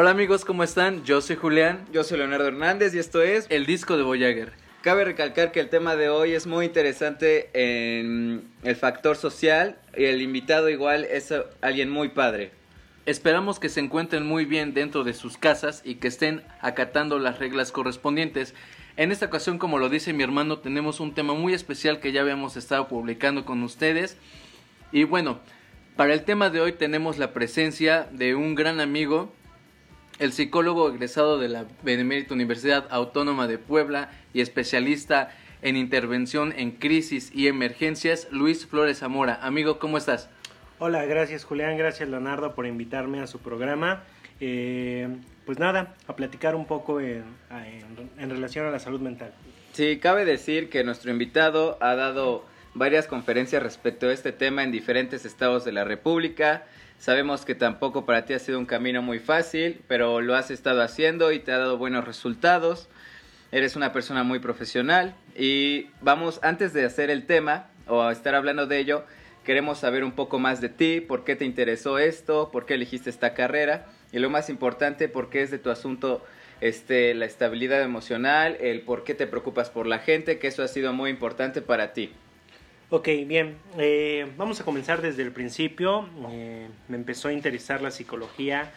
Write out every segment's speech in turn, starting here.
Hola amigos, ¿cómo están? Yo soy Julián. Yo soy Leonardo Hernández y esto es El disco de Voyager. Cabe recalcar que el tema de hoy es muy interesante en el factor social y el invitado igual es alguien muy padre. Esperamos que se encuentren muy bien dentro de sus casas y que estén acatando las reglas correspondientes. En esta ocasión, como lo dice mi hermano, tenemos un tema muy especial que ya habíamos estado publicando con ustedes. Y bueno, para el tema de hoy tenemos la presencia de un gran amigo el psicólogo egresado de la Benemérita Universidad Autónoma de Puebla y especialista en intervención en crisis y emergencias, Luis Flores Zamora. Amigo, ¿cómo estás? Hola, gracias Julián, gracias Leonardo por invitarme a su programa. Eh, pues nada, a platicar un poco en, en relación a la salud mental. Sí, cabe decir que nuestro invitado ha dado varias conferencias respecto a este tema en diferentes estados de la República. Sabemos que tampoco para ti ha sido un camino muy fácil, pero lo has estado haciendo y te ha dado buenos resultados. Eres una persona muy profesional y vamos, antes de hacer el tema o estar hablando de ello, queremos saber un poco más de ti, por qué te interesó esto, por qué elegiste esta carrera y lo más importante, por qué es de tu asunto este, la estabilidad emocional, el por qué te preocupas por la gente, que eso ha sido muy importante para ti. Ok, bien. Eh, vamos a comenzar desde el principio. Eh, me empezó a interesar la psicología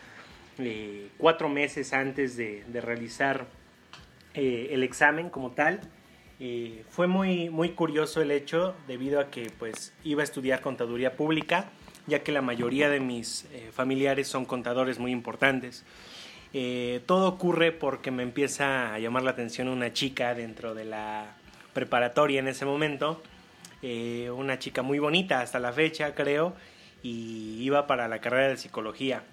eh, cuatro meses antes de, realizar el examen como tal. fue muy, muy curioso el hecho debido a que pues iba a estudiar contaduría pública, ya que la mayoría de mis familiares son contadores muy importantes. todo ocurre porque me empieza a llamar la atención una chica dentro de la preparatoria en ese momento eh, una chica muy bonita hasta la fecha, creo, y iba para la carrera de psicología.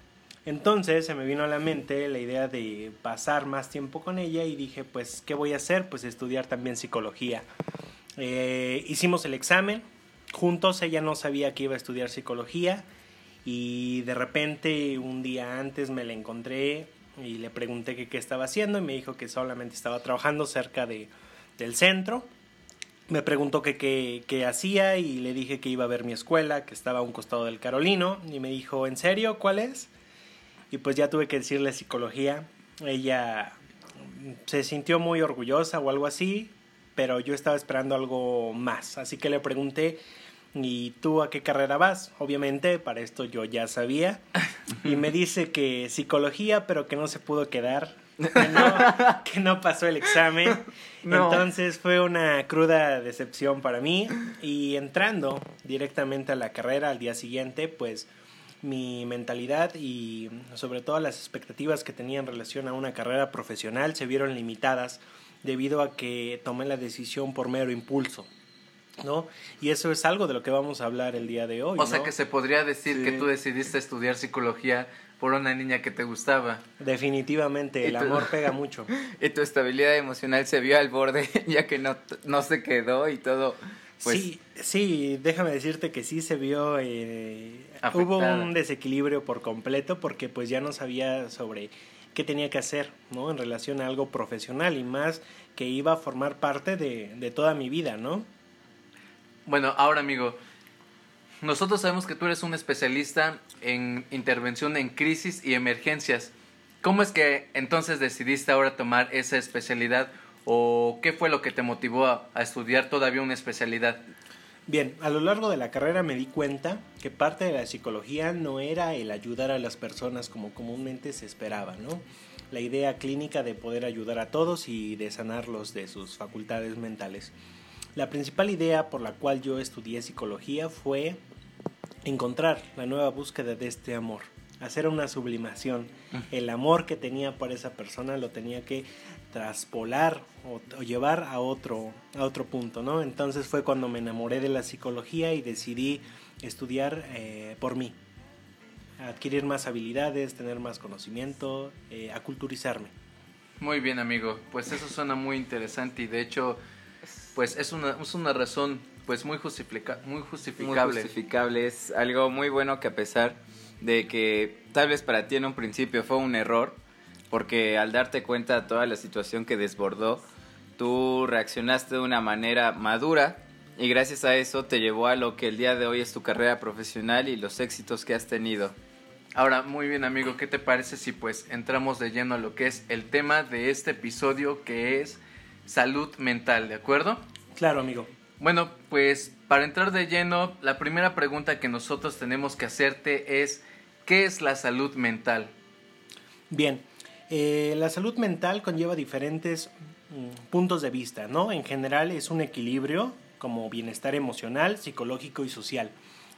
Entonces se me vino a la mente la idea de pasar más tiempo con ella y dije, pues, ¿qué voy a hacer? Pues estudiar también psicología. Eh, hicimos el examen, juntos ella no sabía que iba a estudiar psicología y de repente un día antes me la encontré y le pregunté qué estaba haciendo y me dijo que solamente estaba trabajando cerca de, del centro me preguntó qué qué hacía y le dije que iba a ver mi escuela, que estaba a un costado del Carolino, y me dijo, ¿en serio? ¿Cuál es? Y pues ya tuve que decirle psicología. Ella se sintió muy orgullosa o algo así, pero yo estaba esperando algo más. Así que le pregunté, ¿y tú a qué carrera vas? Obviamente, para esto yo ya sabía. Y me dice que psicología, pero que no se pudo quedar que no, pasó el examen. Entonces fue una cruda decepción para mí. Y entrando directamente a la carrera al día siguiente, pues mi mentalidad y sobre todo las expectativas que tenía en relación a una carrera profesional se vieron limitadas debido a que tomé la decisión por mero impulso. ¿no? Y eso es algo de lo que vamos a hablar el día de hoy. O sea que se podría decir que tú decidiste estudiar psicología por una niña que te gustaba. Definitivamente, el amor pega mucho. Y tu estabilidad emocional se vio al borde, ya que no, no se quedó y todo. Pues... Sí, sí, déjame decirte que sí se vio, eh, hubo un desequilibrio por completo porque pues ya no sabía sobre qué tenía que hacer, ¿no? En relación a algo profesional y más que iba a formar parte de, de toda mi vida, ¿no? Bueno, ahora amigo, nosotros sabemos que tú eres un especialista en intervención en crisis y emergencias. ¿Cómo es que entonces decidiste ahora tomar esa especialidad o qué fue lo que te motivó a, estudiar todavía una especialidad? Bien, a lo largo de la carrera me di cuenta que parte de la psicología no era el ayudar a las personas como comúnmente se esperaba, ¿no? La idea clínica de poder ayudar a todos y de sanarlos de sus facultades mentales. La principal idea por la cual yo estudié psicología fue encontrar la nueva búsqueda de este amor, hacer una sublimación. El amor que tenía por esa persona lo tenía que traspolar o, llevar a otro, a otro punto, ¿no? Entonces fue cuando me enamoré de la psicología y decidí estudiar eh, por mí, adquirir más habilidades, tener más conocimiento, eh, aculturizarme. Muy bien, amigo. Pues eso suena muy interesante y de hecho, pues es una, es una razón pues muy, justifica muy justificable. Muy justificable. Es algo muy bueno que a pesar de que tal vez para ti en un principio fue un error, porque al darte cuenta de toda la situación que desbordó, tú reaccionaste de una manera madura y gracias a eso te llevó a lo que el día de hoy es tu carrera profesional y los éxitos que has tenido. Ahora, muy bien amigo, ¿qué te parece si pues entramos de lleno a lo que es el tema de este episodio que es salud mental, ¿de acuerdo? Claro, amigo. Bueno, pues para entrar de lleno, la primera pregunta que nosotros tenemos que hacerte es, ¿qué es la salud mental? Bien, eh, la salud mental conlleva diferentes mm, puntos de vista, ¿no? En general es un equilibrio como bienestar emocional, psicológico y social.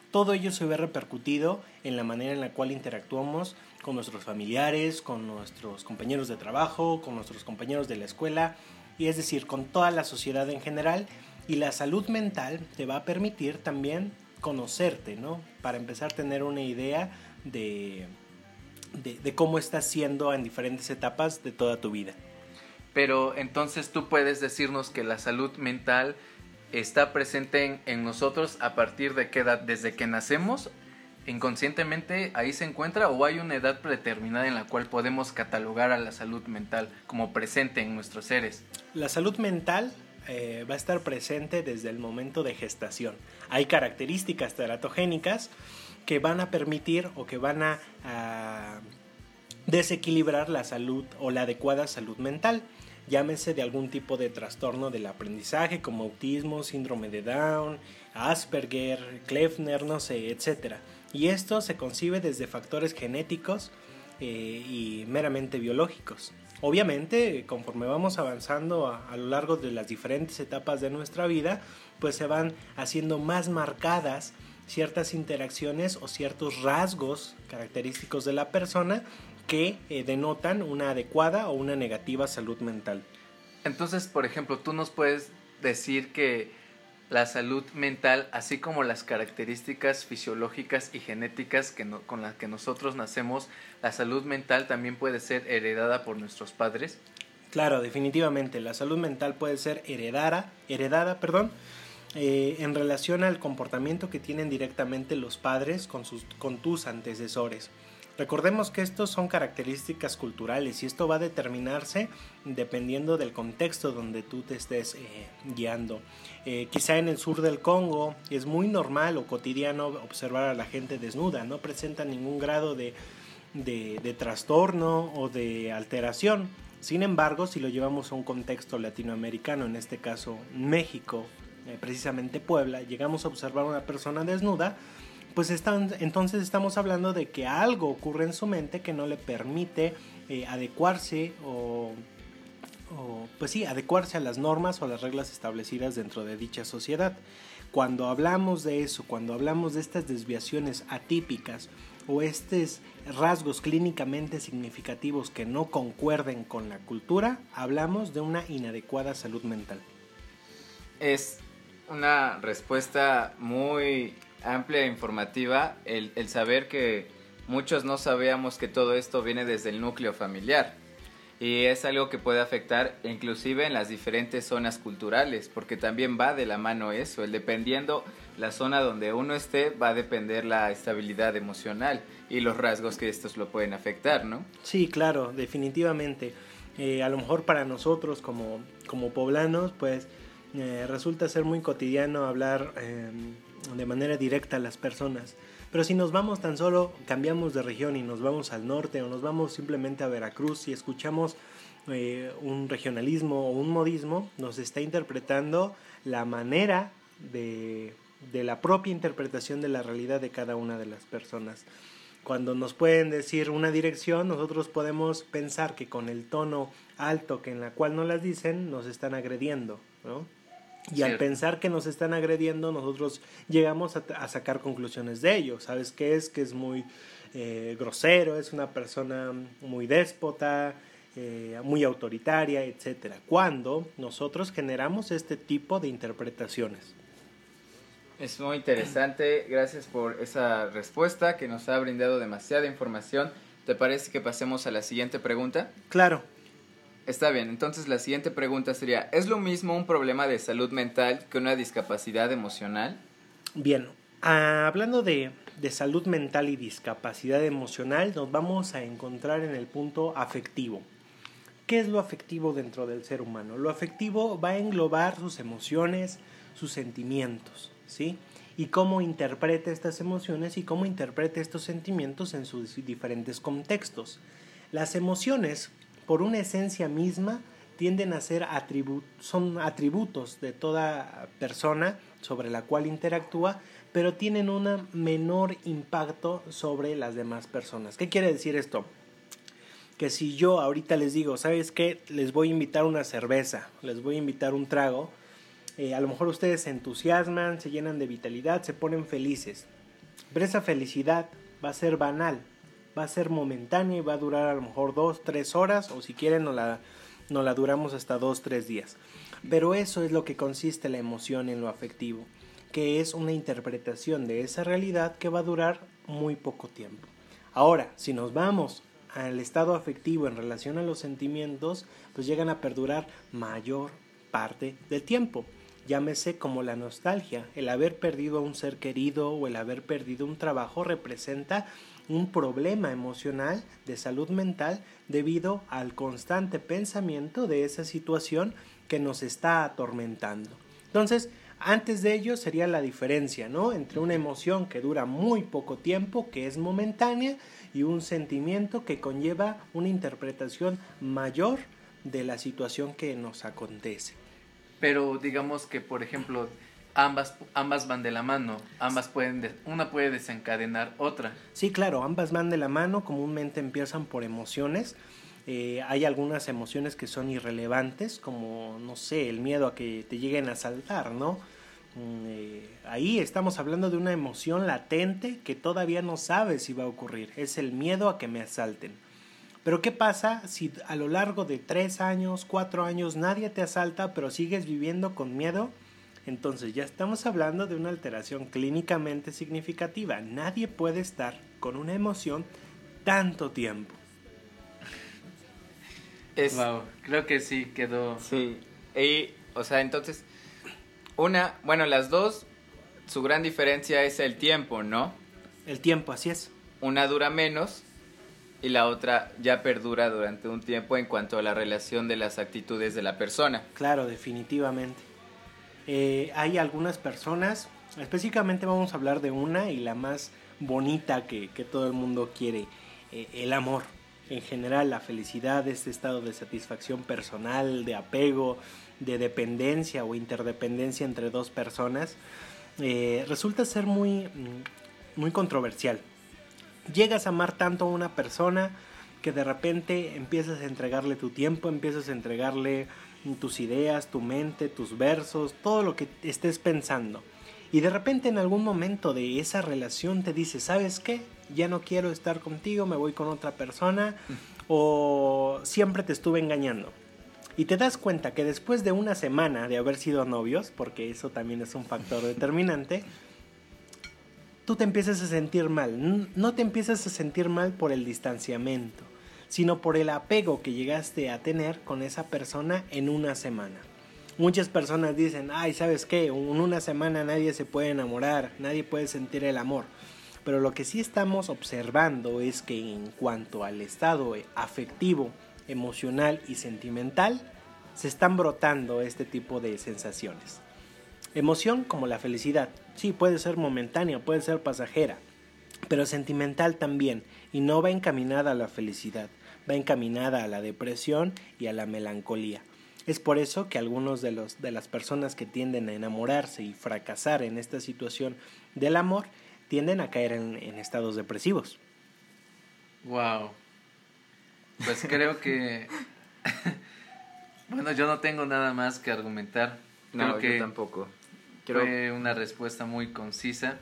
Todo ello se ve repercutido en la manera en la cual interactuamos con nuestros familiares, con nuestros compañeros de trabajo, con nuestros compañeros de la escuela, y es decir, con toda la sociedad en general. Y la salud mental te va a permitir también conocerte, ¿no? Para empezar a tener una idea de, de, cómo estás siendo en diferentes etapas de toda tu vida. Pero entonces tú puedes decirnos que la salud mental está presente en, nosotros a partir de qué edad, desde que nacemos, inconscientemente ahí se encuentra o hay una edad predeterminada en la cual podemos catalogar a la salud mental como presente en nuestros seres. La salud mental eh, va a estar presente desde el momento de gestación. Hay características teratogénicas que van a permitir o que van a desequilibrar la salud o la adecuada salud mental llámese de algún tipo de trastorno del aprendizaje como autismo, síndrome de Down, Asperger, Kleffner, no sé, etc. Y esto se concibe desde factores genéticos eh, y meramente biológicos. Obviamente, conforme vamos avanzando a, lo largo de las diferentes etapas de nuestra vida, pues se van haciendo más marcadas ciertas interacciones o ciertos rasgos característicos de la persona que eh, denotan una adecuada o una negativa salud mental. Entonces, por ejemplo, tú nos puedes decir que la salud mental, así como las características fisiológicas y genéticas que con las que nosotros nacemos, la salud mental también puede ser heredada por nuestros padres. Claro, definitivamente, la salud mental puede ser heredada, heredada, perdón, eh, en relación al comportamiento que tienen directamente los padres con, sus, con tus antecesores. Recordemos que estos son características culturales y esto va a determinarse dependiendo del contexto donde tú te estés eh, guiando. Eh, quizá en el sur del Congo es muy normal o cotidiano observar a la gente desnuda, no presenta ningún grado de, trastorno o de alteración. Sin embargo, si lo llevamos a un contexto latinoamericano, en este caso México, eh, precisamente Puebla, llegamos a observar a una persona desnuda, pues están, entonces estamos hablando de que algo ocurre en su mente que no le permite eh, adecuarse o, pues sí, adecuarse a las normas o las reglas establecidas dentro de dicha sociedad. Cuando hablamos de eso, cuando hablamos de estas desviaciones atípicas o estos rasgos clínicamente significativos que no concuerden con la cultura, hablamos de una inadecuada salud mental. Es una respuesta muy amplia e informativa el, el saber que muchos no sabíamos que todo esto viene desde el núcleo familiar y es algo que puede afectar inclusive en las diferentes zonas culturales, porque también va de la mano eso, el dependiendo la zona donde uno esté va a depender la estabilidad emocional y los rasgos que estos lo pueden afectar, ¿no? Sí, claro, definitivamente. Eh, a lo mejor para nosotros como, como poblanos, pues eh, resulta ser muy cotidiano hablar em, de manera directa a las personas. Pero si nos vamos tan solo, cambiamos de región y nos vamos al norte o nos vamos simplemente a Veracruz y escuchamos eh, un regionalismo o un modismo, nos está interpretando la manera de, de la propia interpretación de la realidad de cada una de las personas. Cuando nos pueden decir una dirección, nosotros podemos pensar que con el tono alto que en la cual nos las dicen, nos están agrediendo, ¿no? Y al pensar que nos están agrediendo, nosotros llegamos a, sacar conclusiones de ello. ¿Sabes qué es? Que es muy eh, grosero, es una persona muy déspota, eh, muy autoritaria, etc. Cuando nosotros generamos este tipo de interpretaciones. Es muy interesante, gracias por esa respuesta que nos ha brindado demasiada información. ¿Te parece que pasemos a la siguiente pregunta? Claro. Está bien, entonces la siguiente pregunta sería, ¿es lo mismo un problema de salud mental que una discapacidad emocional? Bien, hablando de, de salud mental y discapacidad emocional, nos vamos a encontrar en el punto afectivo. ¿Qué es lo afectivo dentro del ser humano? Lo afectivo va a englobar sus emociones, sus sentimientos, ¿sí? y cómo interpreta estas emociones y cómo interpreta estos sentimientos en sus diferentes contextos. Las emociones, por una esencia misma, tienden a ser son atributos de toda persona sobre la cual interactúa, pero tienen un menor impacto sobre las demás personas. ¿Qué quiere decir esto? Que si yo ahorita les digo, ¿sabes qué? Les voy a invitar una cerveza, les voy a invitar un trago, eh, a lo mejor ustedes se entusiasman, se llenan de vitalidad, se ponen felices. Pero esa felicidad va a ser banal, va a ser momentánea y va a durar a lo mejor dos, tres horas o si quieren no la, no la duramos hasta dos, tres días. Pero eso es lo que consiste la emoción en lo afectivo que es una interpretación de esa realidad que va a durar muy poco tiempo. Ahora, si nos vamos al estado afectivo en relación a los sentimientos, pues llegan a perdurar mayor parte del tiempo. Llámese como la nostalgia. El haber perdido a un ser querido o el haber perdido un trabajo representa un problema emocional de salud mental debido al constante pensamiento de esa situación que nos está atormentando. Entonces, antes de ello sería la diferencia, ¿no? Entre una emoción que dura muy poco tiempo, que es momentánea, y un sentimiento que conlleva una interpretación mayor de la situación que nos acontece. Pero digamos que, por ejemplo, ambas, ambas van de la mano, ambas pueden, una puede desencadenar otra. Sí, claro, ambas van de la mano, comúnmente empiezan por emociones, eh, hay algunas emociones que son irrelevantes, como, no sé, el miedo a que te lleguen a saltar, ¿no? Mm, eh, ahí estamos hablando de una emoción latente que todavía no sabes si va a ocurrir. Es el miedo a que me asalten. Pero ¿qué pasa si a lo largo de tres años, cuatro años nadie te asalta, pero sigues viviendo con miedo? Entonces ya estamos hablando de una alteración clínicamente significativa. Nadie puede estar con una emoción tanto tiempo. Wow, creo que sí quedó. Sí. Y, o sea, entonces, una, bueno, las dos, su gran diferencia es el tiempo, ¿no? El tiempo, así es. Una dura menos y la otra ya perdura durante un tiempo en cuanto a la relación de las actitudes de la persona. Claro, definitivamente. Eh, hay algunas personas, específicamente vamos a hablar de una y la más bonita que, todo el mundo quiere, eh, el amor en general la felicidad, este estado de satisfacción personal, de apego, de dependencia o interdependencia entre dos personas, eh, resulta ser muy, mm, muy controversial. Llegas a amar tanto a una persona que de repente empiezas a entregarle tu tiempo, empiezas a entregarle tus ideas, tu mente, tus versos, todo lo que estés pensando. Y de repente en algún momento de esa relación te dice, ¿sabes qué? Ya no quiero estar contigo, me voy con otra persona o siempre te estuve engañando. Y te das cuenta que después de una semana de haber sido novios, porque eso también es un factor determinante, tú te empiezas a sentir mal. No te empiezas a sentir mal por el distanciamiento, sino por el apego que llegaste a tener con esa persona en una semana. Muchas personas dicen, ay, ¿sabes qué? En una semana nadie se puede enamorar, nadie puede sentir el amor. Pero lo que sí estamos observando es que en cuanto al estado afectivo, emocional y sentimental, se están brotando este tipo de sensaciones. Emoción como la felicidad, sí, puede ser momentánea, puede ser pasajera, pero sentimental también, y no va encaminada a la felicidad, va encaminada a la depresión y a la melancolía. Es por eso que algunos de, los, de las personas que tienden a enamorarse y fracasar en esta situación del amor tienden a caer en, estados depresivos. Wow. Pues creo que bueno, yo no tengo nada más que argumentar. no, que yo tampoco. Creo... Fue una respuesta muy concisa.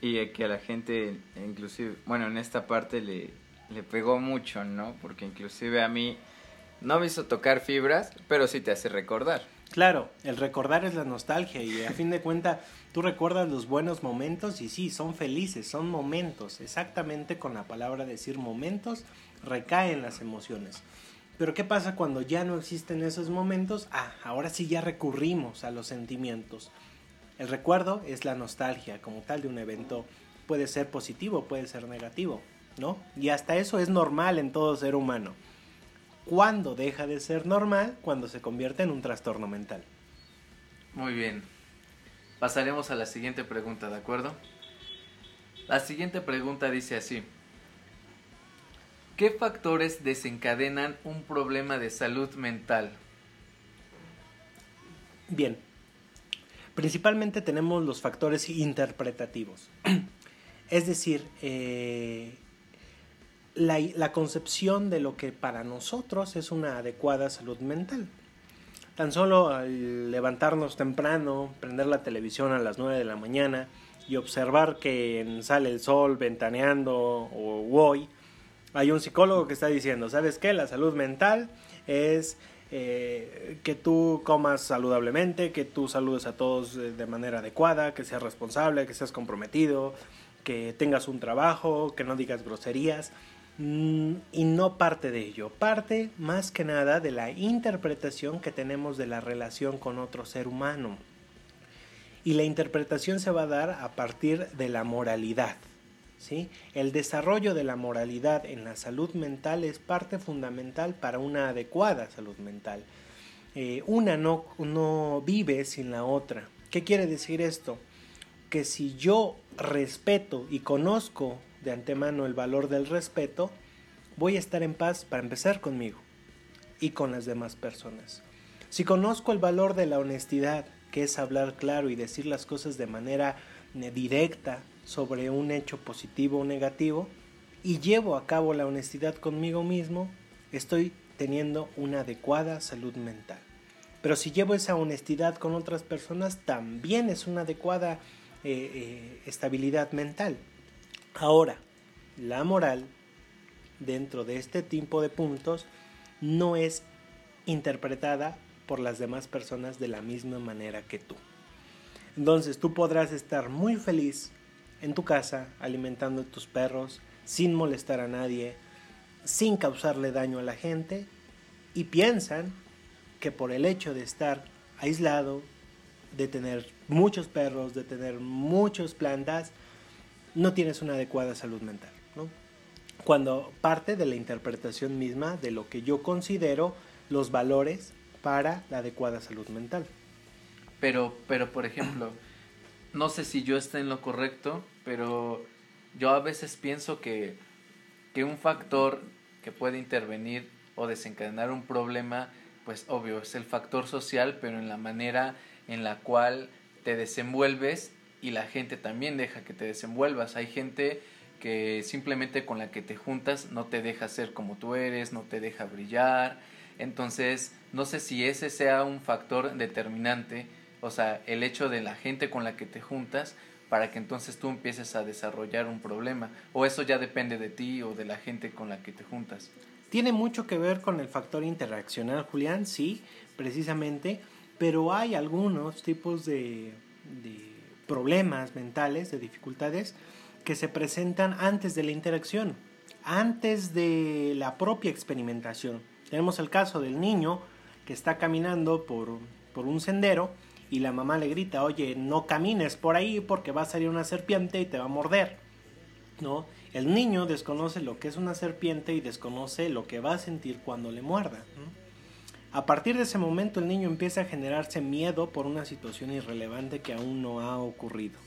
Y que a la gente, inclusive, bueno, en esta parte le, le pegó mucho, ¿no? Porque inclusive a mí no me hizo tocar fibras, pero sí te hace recordar. Claro, el recordar es la nostalgia y a fin de cuentas tú recuerdas los buenos momentos y sí, son felices, son momentos, exactamente con la palabra decir momentos recaen las emociones. Pero ¿qué pasa cuando ya no existen esos momentos? Ah, ahora sí ya recurrimos a los sentimientos. El recuerdo es la nostalgia como tal de un evento. Puede ser positivo, puede ser negativo, ¿no? Y hasta eso es normal en todo ser humano. ¿Cuándo deja de ser normal? Cuando se convierte en un trastorno mental. Muy bien. pasaremos a la siguiente pregunta, ¿de acuerdo? La siguiente pregunta dice así. ¿Qué factores desencadenan un problema de salud mental? Bien, principalmente tenemos los factores interpretativos. Es decir, eh, la, concepción de lo que para nosotros es una adecuada salud mental. Tan solo al levantarnos temprano, prender la televisión a las 9 de la mañana y observar que sale el sol ventaneando o hoy, hay un psicólogo que está diciendo, ¿sabes qué? La salud mental es eh, que tú comas saludablemente, que tú saludes a todos de manera adecuada, que seas responsable, que seas comprometido, que tengas un trabajo, que no digas groserías. Mm, y no parte de ello, parte más que nada de la interpretación que tenemos de la relación con otro ser humano. Y la interpretación se va a dar a partir de la moralidad. ¿sí? El desarrollo de la moralidad en la salud mental es parte fundamental para una adecuada salud mental. Eh, una no, no vive sin la otra. ¿Qué quiere decir esto? Que si yo respeto y conozco de antemano el valor del respeto, voy a estar en paz para empezar conmigo y con las demás personas. Si conozco el valor de la honestidad, que es hablar claro y decir las cosas de manera eh, directa, sobre un hecho positivo o negativo y llevo a cabo la honestidad conmigo mismo, estoy teniendo una adecuada salud mental. Pero si llevo esa honestidad con otras personas, también es una adecuada eh, eh, estabilidad mental. Ahora, la moral, dentro de este tipo de puntos, no es interpretada por las demás personas de la misma manera que tú. Entonces tú podrás estar muy feliz en tu casa alimentando a tus perros sin molestar a nadie, sin causarle daño a la gente y piensan que por el hecho de estar aislado, de tener muchos perros, de tener muchas plantas, no tienes una adecuada salud mental. Cuando parte de la interpretación misma de lo que yo considero los valores para la adecuada salud mental. Pero, pero por ejemplo, no sé si yo esté en lo correcto, pero yo a veces pienso que, que un factor que puede intervenir o desencadenar un problema, pues obvio, es el factor social, pero en la manera en la cual te desenvuelves y la gente también deja que te desenvuelvas. Hay gente que simplemente con la que te juntas no te deja ser como tú eres, no te deja brillar. Entonces, no sé si ese sea un factor determinante o sea, el hecho de la gente con la que te juntas para que entonces tú empieces a desarrollar un problema. O eso ya depende de ti o de la gente con la que te juntas. Tiene mucho que ver con el factor interaccional, Julián, sí, precisamente, pero hay algunos tipos de, de problemas mentales, de dificultades, que se presentan antes de la interacción, antes de la propia experimentación. Tenemos el caso del niño que está caminando por, por un sendero y la mamá le grita, oye, no camines por ahí porque va a salir una serpiente y te va a morder. ¿No? El niño desconoce lo que es una serpiente y desconoce lo que va a sentir cuando le muerda. A partir de ese momento el niño empieza a generarse miedo por una situación irrelevante que aún no ha ocurrido.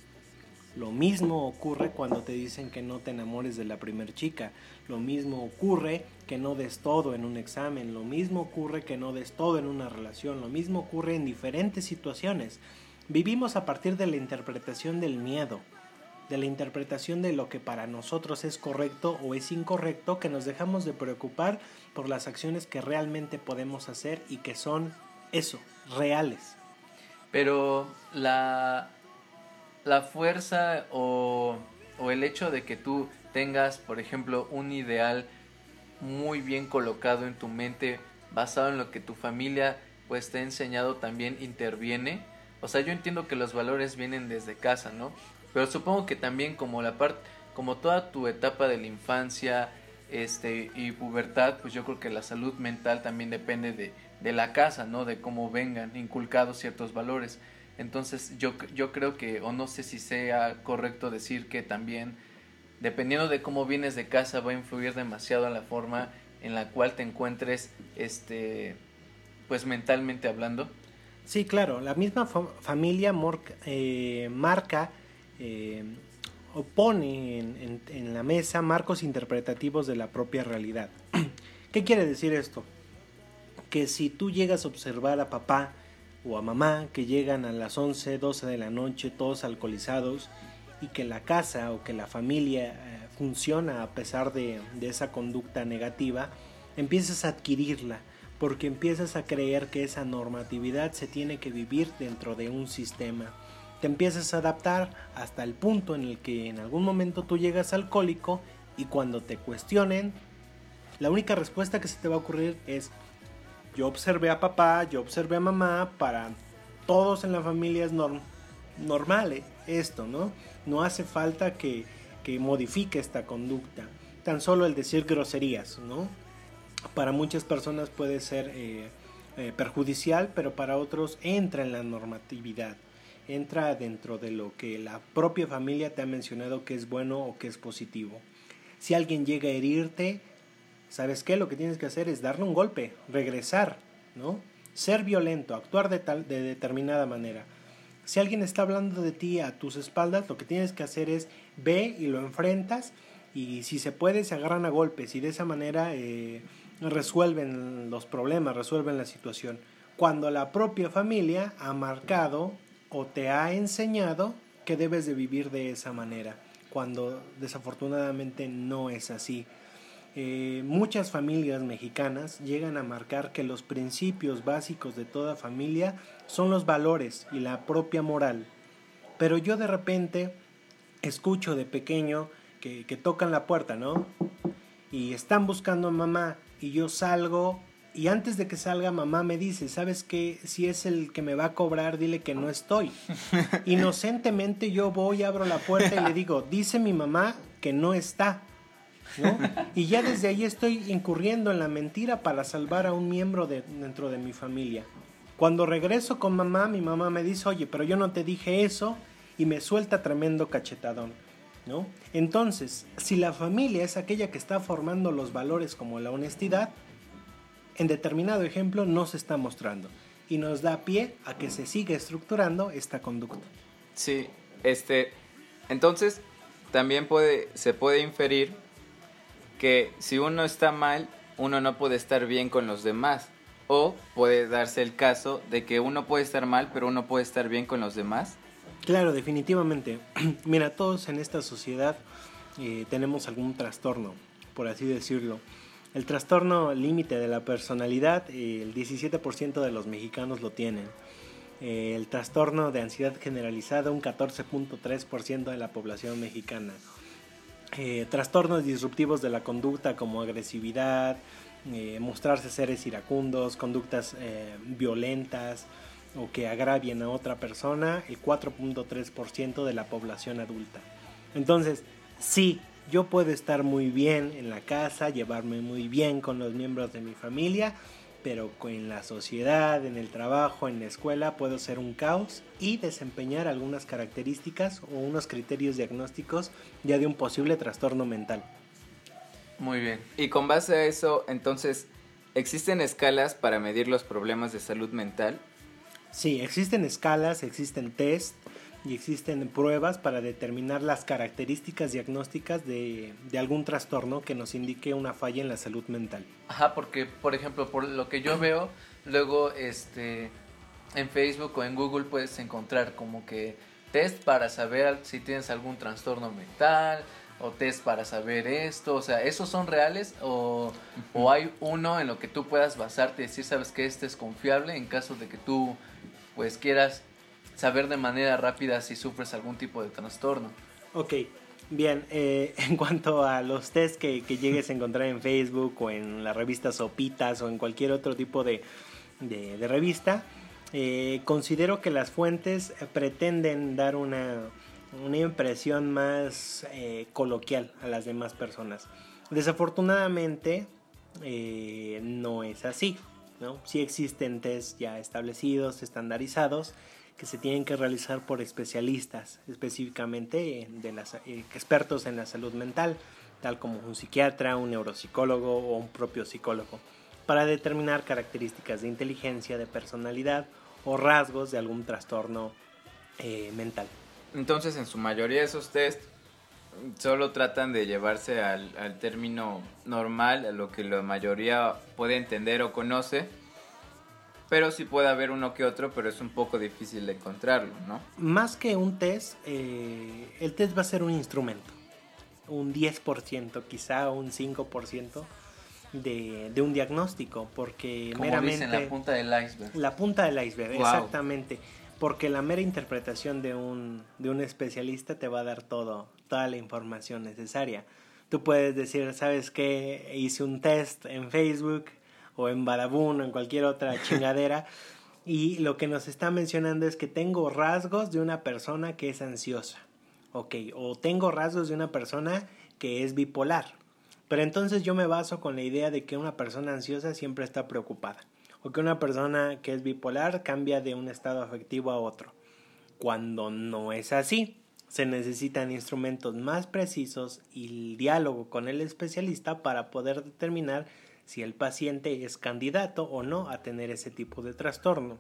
Lo mismo ocurre cuando te dicen que no te enamores de la primer chica. Lo mismo ocurre que no des todo en un examen. Lo mismo ocurre que no des todo en una relación. Lo mismo ocurre en diferentes situaciones. Vivimos a partir de la interpretación del miedo, de la interpretación de lo que para nosotros es correcto o es incorrecto, que nos dejamos de preocupar por las acciones que realmente podemos hacer y que son eso, reales. Pero la la fuerza o, o el hecho de que tú tengas, por ejemplo, un ideal muy bien colocado en tu mente, basado en lo que tu familia pues te ha enseñado también interviene. O sea, yo entiendo que los valores vienen desde casa, ¿no? Pero supongo que también como la parte como toda tu etapa de la infancia este y pubertad, pues yo creo que la salud mental también depende de, de la casa, ¿no? De cómo vengan inculcados ciertos valores. Entonces yo, yo creo que, o no sé si sea correcto decir que también, dependiendo de cómo vienes de casa, va a influir demasiado en la forma en la cual te encuentres, este, pues mentalmente hablando. Sí, claro, la misma familia eh, marca eh, o pone en, la mesa marcos interpretativos de la propia realidad. ¿Qué quiere decir esto? Que si tú llegas a observar a papá o a mamá que llegan a las 11, 12 de la noche todos alcoholizados y que la casa o que la familia eh, funciona a pesar de esa conducta negativa, empiezas a adquirirla porque empiezas a creer que esa normatividad se tiene que vivir dentro de un sistema. Te empiezas a adaptar hasta el punto en el que en algún momento tú llegas alcohólico y cuando te cuestionen, la única respuesta que se te va a ocurrir es, yo observé a papá, yo observé a mamá, para todos en la familia es normal eh, esto, ¿no? No hace falta que, que modifique esta conducta. Tan solo el decir groserías, ¿no? para muchas personas puede ser eh, eh, perjudicial, pero para otros entra en la normatividad, entra dentro de lo que la propia familia te ha mencionado que es bueno o que es positivo. Si alguien llega a herirte, ¿sabes qué? Lo que tienes que hacer es darle un golpe, regresar, ¿no? Ser violento, actuar de, tal, de determinada manera. Si alguien está hablando de ti a tus espaldas, lo que tienes que hacer es ve y lo enfrentas y si se puede se agarran a golpes y de esa manera eh, resuelven los problemas, resuelven la situación. Cuando la propia familia ha marcado o te ha enseñado que debes de vivir de esa manera, cuando desafortunadamente no es así. Eh, muchas familias mexicanas llegan a marcar que los principios básicos de toda familia son los valores y la propia moral. Pero yo de repente escucho de pequeño que, que tocan la puerta, ¿no? Y están buscando a mamá y yo salgo y antes de que salga mamá me dice, ¿sabes qué? Si es el que me va a cobrar, dile que no estoy. Inocentemente yo voy, abro la puerta y le digo, dice mi mamá que no está. Y ya desde ahí estoy incurriendo en la mentira para salvar a un miembro de, dentro de mi familia. Cuando regreso con mamá, mi mamá me dice, oye, pero yo no te dije eso y me suelta tremendo cachetadón. Entonces, si la familia es aquella que está formando los valores como la honestidad, en determinado ejemplo no se está mostrando y nos da pie a que se siga estructurando esta conducta. Sí, este, entonces también puede, se puede inferir que si uno está mal, uno no puede estar bien con los demás. O puede darse el caso de que uno puede estar mal, pero uno puede estar bien con los demás. Claro, definitivamente. Mira, todos en esta sociedad eh, tenemos algún trastorno, por así decirlo. El trastorno límite de la personalidad, eh, el 17% de los mexicanos lo tienen. Eh, el trastorno de ansiedad generalizada, un 14.3% de la población mexicana. trastornos disruptivos de la conducta como agresividad, mostrarse seres iracundos, conductas violentas, o que agravien a otra persona el 4.3% de la población adulta. Entonces, sí, yo puedo estar muy bien en la casa, llevarme muy bien con los miembros de mi familia, pero en la sociedad, en el trabajo, en la escuela puedo ser un caos y desempeñar algunas características o unos criterios diagnósticos ya de un posible trastorno mental. Muy bien. Y con base a eso, entonces, ¿existen escalas para medir los problemas de salud mental? Sí, existen escalas, existen test y existen pruebas para determinar las características diagnósticas de, algún trastorno que nos indique una falla en la salud mental. Ajá, porque por ejemplo, por lo que yo veo, luego este en Facebook o en Google puedes encontrar como que test para saber si tienes algún trastorno mental o test para saber esto, o sea, ¿esos son reales o, o hay uno en lo que tú puedas basarte y decir, sabes que este es confiable en caso de que tú pues quieras saber de manera rápida si sufres algún tipo de trastorno. Ok, bien, eh, en cuanto a los test que, llegues a encontrar en Facebook o en la revista Sopitas o en cualquier otro tipo de, revista, eh, considero que las fuentes pretenden dar una, impresión más eh, coloquial a las demás personas. Desafortunadamente, no es así. ¿no? Sí existen test ya establecidos, estandarizados, que se tienen que realizar por especialistas, específicamente de las, eh, expertos en la salud mental, tal como un psiquiatra, un neuropsicólogo o un propio psicólogo, para determinar características de inteligencia, de personalidad o rasgos de algún trastorno eh, mental. Entonces, en su mayoría esos test solo tratan de llevarse al, al término normal, a lo que la mayoría puede entender o conoce, pero sí puede haber uno que otro, pero es un poco difícil de encontrarlo, ¿no? Más que un test, eh, el test va a ser un instrumento. Un 10%, quizá un 5% de, de un diagnóstico, porque Como meramente... dicen, la punta del iceberg. La punta del iceberg, Wow. exactamente. Porque la mera interpretación de un, de un especialista te va a dar todo, toda la información necesaria. Tú puedes decir, ¿sabes qué? Hice un test en Facebook o en Badabun o en cualquier otra chingadera y lo que nos está mencionando es que tengo rasgos de una persona que es ansiosa. Ok, o tengo rasgos de una persona que es bipolar. Pero entonces yo me baso con la idea de que una persona ansiosa siempre está preocupada. O que una persona que es bipolar cambia de un estado afectivo a otro. Cuando no es así, se necesitan instrumentos más precisos y el diálogo con el especialista para poder determinar si el paciente es candidato o no a tener ese tipo de trastorno.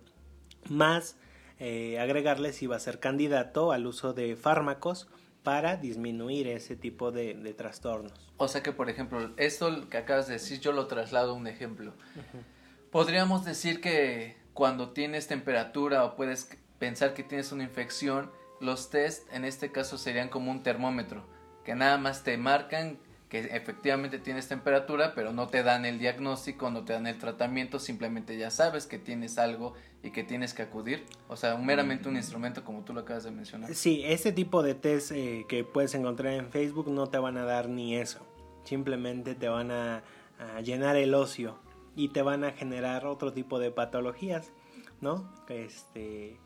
Más eh, agregarle si va a ser candidato al uso de fármacos para disminuir ese tipo de, de trastornos. O sea que, por ejemplo, esto que acabas de decir, yo lo traslado a un ejemplo. Podríamos decir que cuando tienes temperatura o puedes pensar que tienes una infección, los test en este caso serían como un termómetro, que nada más te marcan que efectivamente tienes temperatura, pero no te dan el diagnóstico, no te dan el tratamiento, simplemente ya sabes que tienes algo y que tienes que acudir. O sea, meramente un instrumento como tú lo acabas de mencionar. Sí, ese tipo de test eh, que puedes encontrar en Facebook no te van a dar ni eso. Simplemente te van a, a llenar el ocio y te van a generar otro tipo de patologías, ¿no? Este,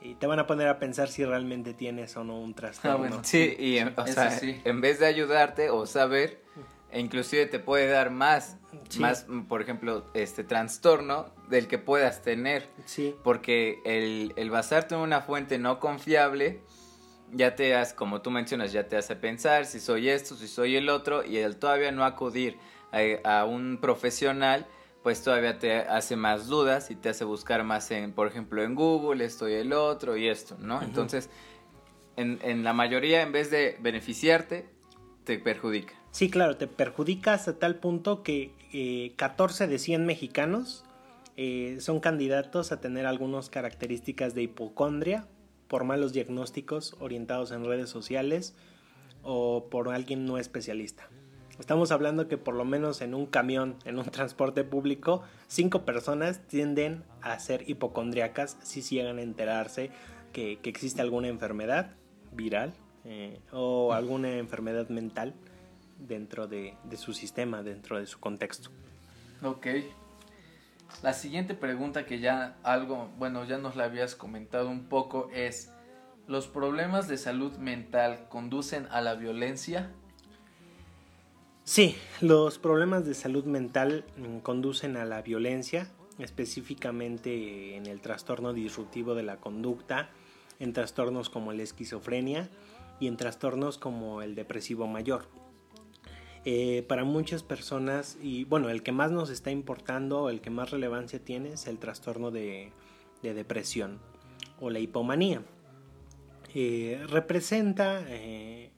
y te van a poner a pensar si realmente tienes o no un trastorno. Ah, bueno. Sí, y en- o sea, sí. en vez de ayudarte o saber, e inclusive te puede dar más, Sí. más, por ejemplo, este trastorno del que puedas tener. Sí, Porque el, el basarte en una fuente no confiable ya te hace, como tú mencionas, ya te hace pensar si soy esto, si soy el otro, y el todavía no acudir a, a un profesional, pues todavía te hace más dudas y te hace buscar más en, por ejemplo, en Google, esto y el otro y esto, ¿no? Entonces, en, en la mayoría, en vez de beneficiarte, te perjudica. Sí, claro, te perjudica hasta tal punto que eh, 14 de 100 mexicanos eh, son candidatos a tener algunas características de hipocondria por malos diagnósticos orientados en redes sociales o por alguien no especialista. Estamos hablando que por lo menos en un camión, en un transporte público, cinco personas tienden a ser hipocondriacas si llegan a enterarse que, que existe alguna enfermedad viral eh, o alguna enfermedad mental dentro de, de su sistema, dentro de su contexto. Ok. La siguiente pregunta que ya algo, bueno, ya nos la habías comentado un poco es, ¿los problemas de salud mental conducen a la violencia? Sí, los problemas de salud mental mm, conducen a la violencia, específicamente en el trastorno disruptivo de la conducta, en trastornos como la esquizofrenia y en trastornos como el depresivo mayor. Eh, para muchas personas, y bueno, el que más nos está importando, el que más relevancia tiene es el trastorno de, de depresión o la hipomanía. Eh, representa eh,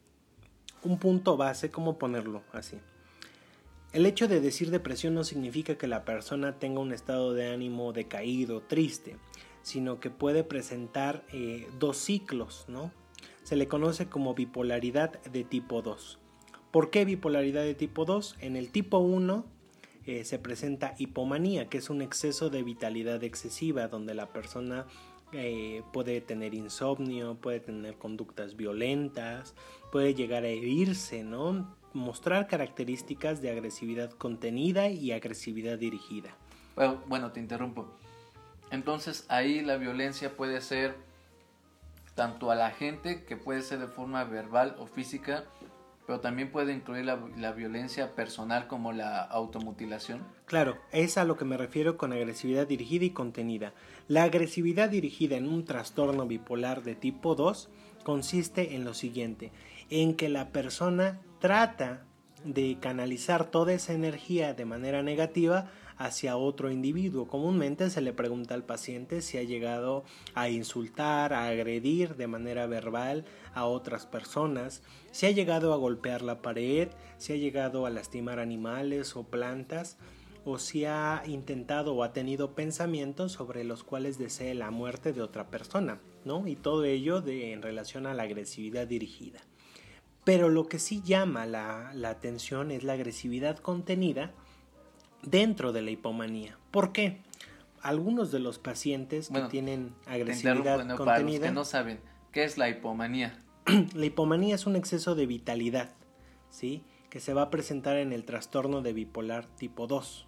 un punto base, ¿cómo ponerlo así? El hecho de decir depresión no significa que la persona tenga un estado de ánimo decaído, triste, sino que puede presentar eh, dos ciclos, ¿no? Se le conoce como bipolaridad de tipo 2. ¿Por qué bipolaridad de tipo 2? En el tipo 1 eh, se presenta hipomanía, que es un exceso de vitalidad excesiva, donde la persona eh, puede tener insomnio, puede tener conductas violentas, puede llegar a herirse, ¿no? Mostrar características de agresividad contenida y agresividad dirigida. Bueno, bueno, te interrumpo. Entonces ahí la violencia puede ser tanto a la gente, que puede ser de forma verbal o física, pero también puede incluir la, la violencia personal como la automutilación. Claro, es a lo que me refiero con agresividad dirigida y contenida. La agresividad dirigida en un trastorno bipolar de tipo 2 consiste en lo siguiente, en que la persona trata de canalizar toda esa energía de manera negativa hacia otro individuo. Comúnmente se le pregunta al paciente si ha llegado a insultar, a agredir de manera verbal a otras personas, si ha llegado a golpear la pared, si ha llegado a lastimar animales o plantas, o si ha intentado o ha tenido pensamientos sobre los cuales desee la muerte de otra persona, ¿no? Y todo ello de, en relación a la agresividad dirigida. Pero lo que sí llama la, atención es la agresividad contenida dentro de la hipomanía. ¿Por qué? Algunos de los pacientes que tienen agresividad contenida. Para los que no saben, ¿qué es la hipomanía? la hipomanía es un exceso de vitalidad, ¿sí? Que se va a presentar en el trastorno de bipolar tipo 2.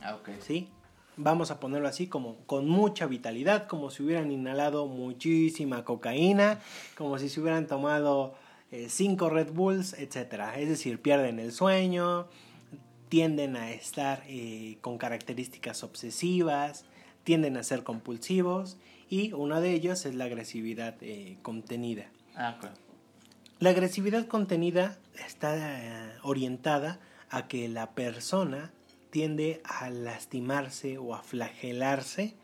Ah, ok. ¿Sí? Vamos a ponerlo así como con mucha vitalidad, como si hubieran inhalado muchísima cocaína, como si se hubieran tomado eh, cinco Red Bulls, etc. Es decir, pierden el sueño, tienden a estar eh, con características obsesivas, tienden a ser compulsivos y una de ellas es la agresividad eh, contenida. Ah, La agresividad contenida está orientada a que la persona tiende a lastimarse o a flagelarse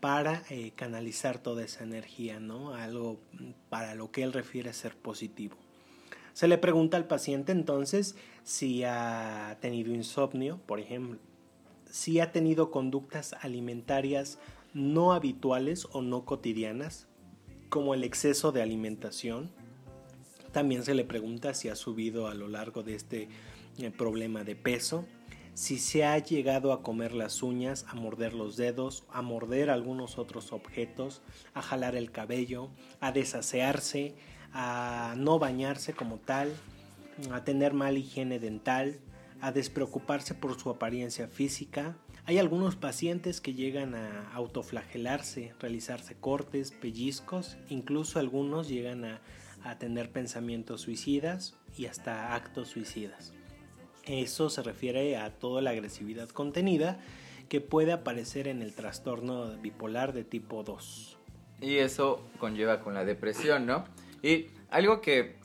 para eh, canalizar toda esa energía, ¿no? Algo para lo que él refiere ser positivo. Se le pregunta al paciente entonces si ha tenido insomnio, por ejemplo, si ha tenido conductas alimentarias no habituales o no cotidianas, como el exceso de alimentación. También se le pregunta si ha subido a lo largo de este eh, problema de peso si se ha llegado a comer las uñas, a morder los dedos, a morder algunos otros objetos, a jalar el cabello, a desasearse, a no bañarse como tal, a tener mala higiene dental, a despreocuparse por su apariencia física. Hay algunos pacientes que llegan a autoflagelarse, realizarse cortes, pellizcos, incluso algunos llegan a, a tener pensamientos suicidas y hasta actos suicidas. Eso se refiere a toda la agresividad contenida que puede aparecer en el trastorno bipolar de tipo 2. Y eso conlleva con la depresión, ¿no? Y algo que,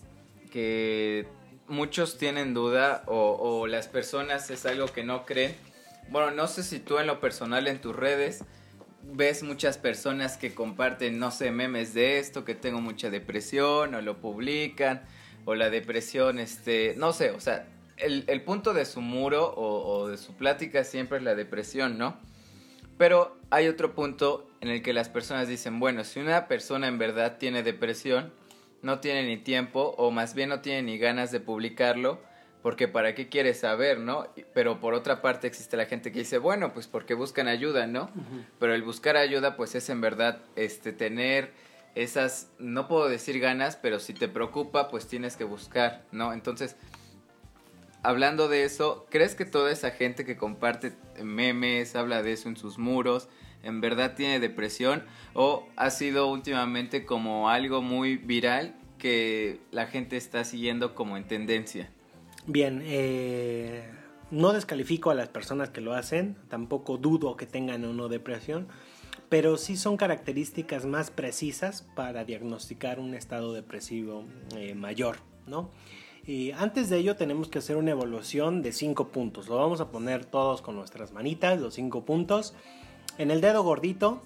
muchos tienen duda o, o, las personas es algo que no creen. Bueno, no sé si tú en lo personal en tus redes ves muchas personas que comparten, no sé, memes de esto, que tengo mucha depresión o lo publican o la depresión, este, no sé, o sea, el, punto de su muro o, de su plática siempre es la depresión, ¿no? Pero hay otro punto en el que las personas dicen, bueno, si una persona en verdad tiene depresión, no tiene ni tiempo o más bien no tiene ni ganas de publicarlo, porque para qué quiere saber, ¿no? Pero por otra parte existe la gente que dice, bueno, pues porque buscan ayuda, ¿no? Pero el buscar ayuda pues es en verdad este tener esas no puedo decir ganas, pero si te preocupa, pues tienes que buscar, ¿no? Entonces, hablando de eso, ¿crees que toda esa gente que comparte memes, habla de eso en sus muros, en verdad tiene depresión o ha sido últimamente como algo muy viral que la gente está siguiendo como en tendencia? Bien, eh, no descalifico a las personas que lo hacen, tampoco dudo que tengan o no depresión, pero sí son características más precisas para diagnosticar un estado depresivo eh, mayor, ¿no? Y antes de ello tenemos que hacer una evaluación de cinco puntos. Lo vamos a poner todos con nuestras manitas, los cinco puntos. En el dedo gordito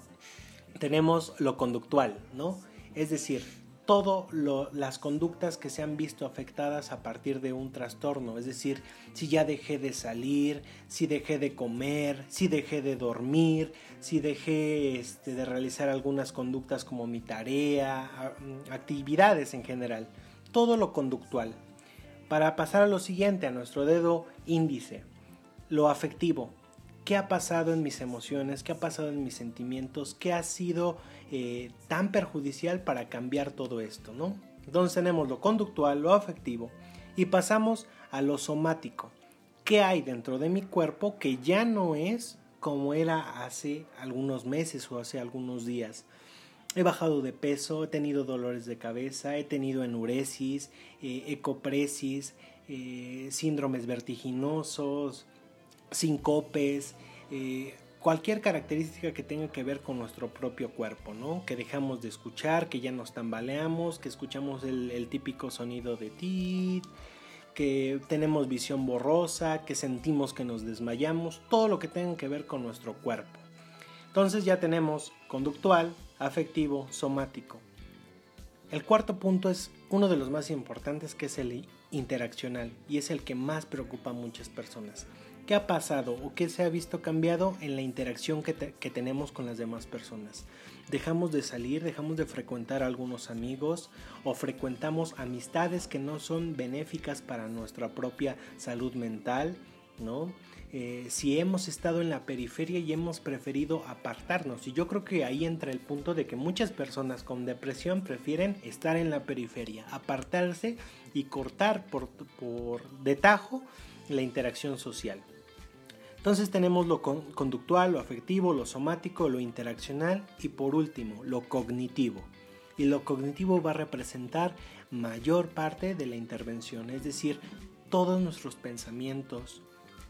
tenemos lo conductual, ¿no? Es decir, todas las conductas que se han visto afectadas a partir de un trastorno, es decir, si ya dejé de salir, si dejé de comer, si dejé de dormir, si dejé este, de realizar algunas conductas como mi tarea, actividades en general, todo lo conductual. Para pasar a lo siguiente, a nuestro dedo índice, lo afectivo. ¿Qué ha pasado en mis emociones? ¿Qué ha pasado en mis sentimientos? ¿Qué ha sido eh, tan perjudicial para cambiar todo esto? ¿no? Entonces tenemos lo conductual, lo afectivo y pasamos a lo somático. ¿Qué hay dentro de mi cuerpo que ya no es como era hace algunos meses o hace algunos días? He bajado de peso, he tenido dolores de cabeza, he tenido enuresis, eh, ecopresis, eh, síndromes vertiginosos, sincopes, eh, cualquier característica que tenga que ver con nuestro propio cuerpo, ¿no? Que dejamos de escuchar, que ya nos tambaleamos, que escuchamos el, típico sonido de tit, que tenemos visión borrosa, que sentimos que nos desmayamos, todo lo que tenga que ver con nuestro cuerpo. Entonces ya tenemos conductual, afectivo, somático. El cuarto punto es uno de los más importantes que es el interaccional y es el que más preocupa a muchas personas. ¿Qué ha pasado o qué se ha visto cambiado en la interacción que, que tenemos con las demás personas? dejamos de salir, dejamos de frecuentar a algunos amigos o frecuentamos amistades que no son benéficas para nuestra propia salud mental, ¿no? Eh, si hemos estado en la periferia y hemos preferido apartarnos. Y yo creo que ahí entra el punto de que muchas personas con depresión prefieren estar en la periferia, apartarse y cortar por, por de tajo la interacción social. Entonces tenemos lo conductual, lo afectivo, lo somático, lo interaccional y por último lo cognitivo. Y lo cognitivo va a representar mayor parte de la intervención, es decir, todos nuestros pensamientos,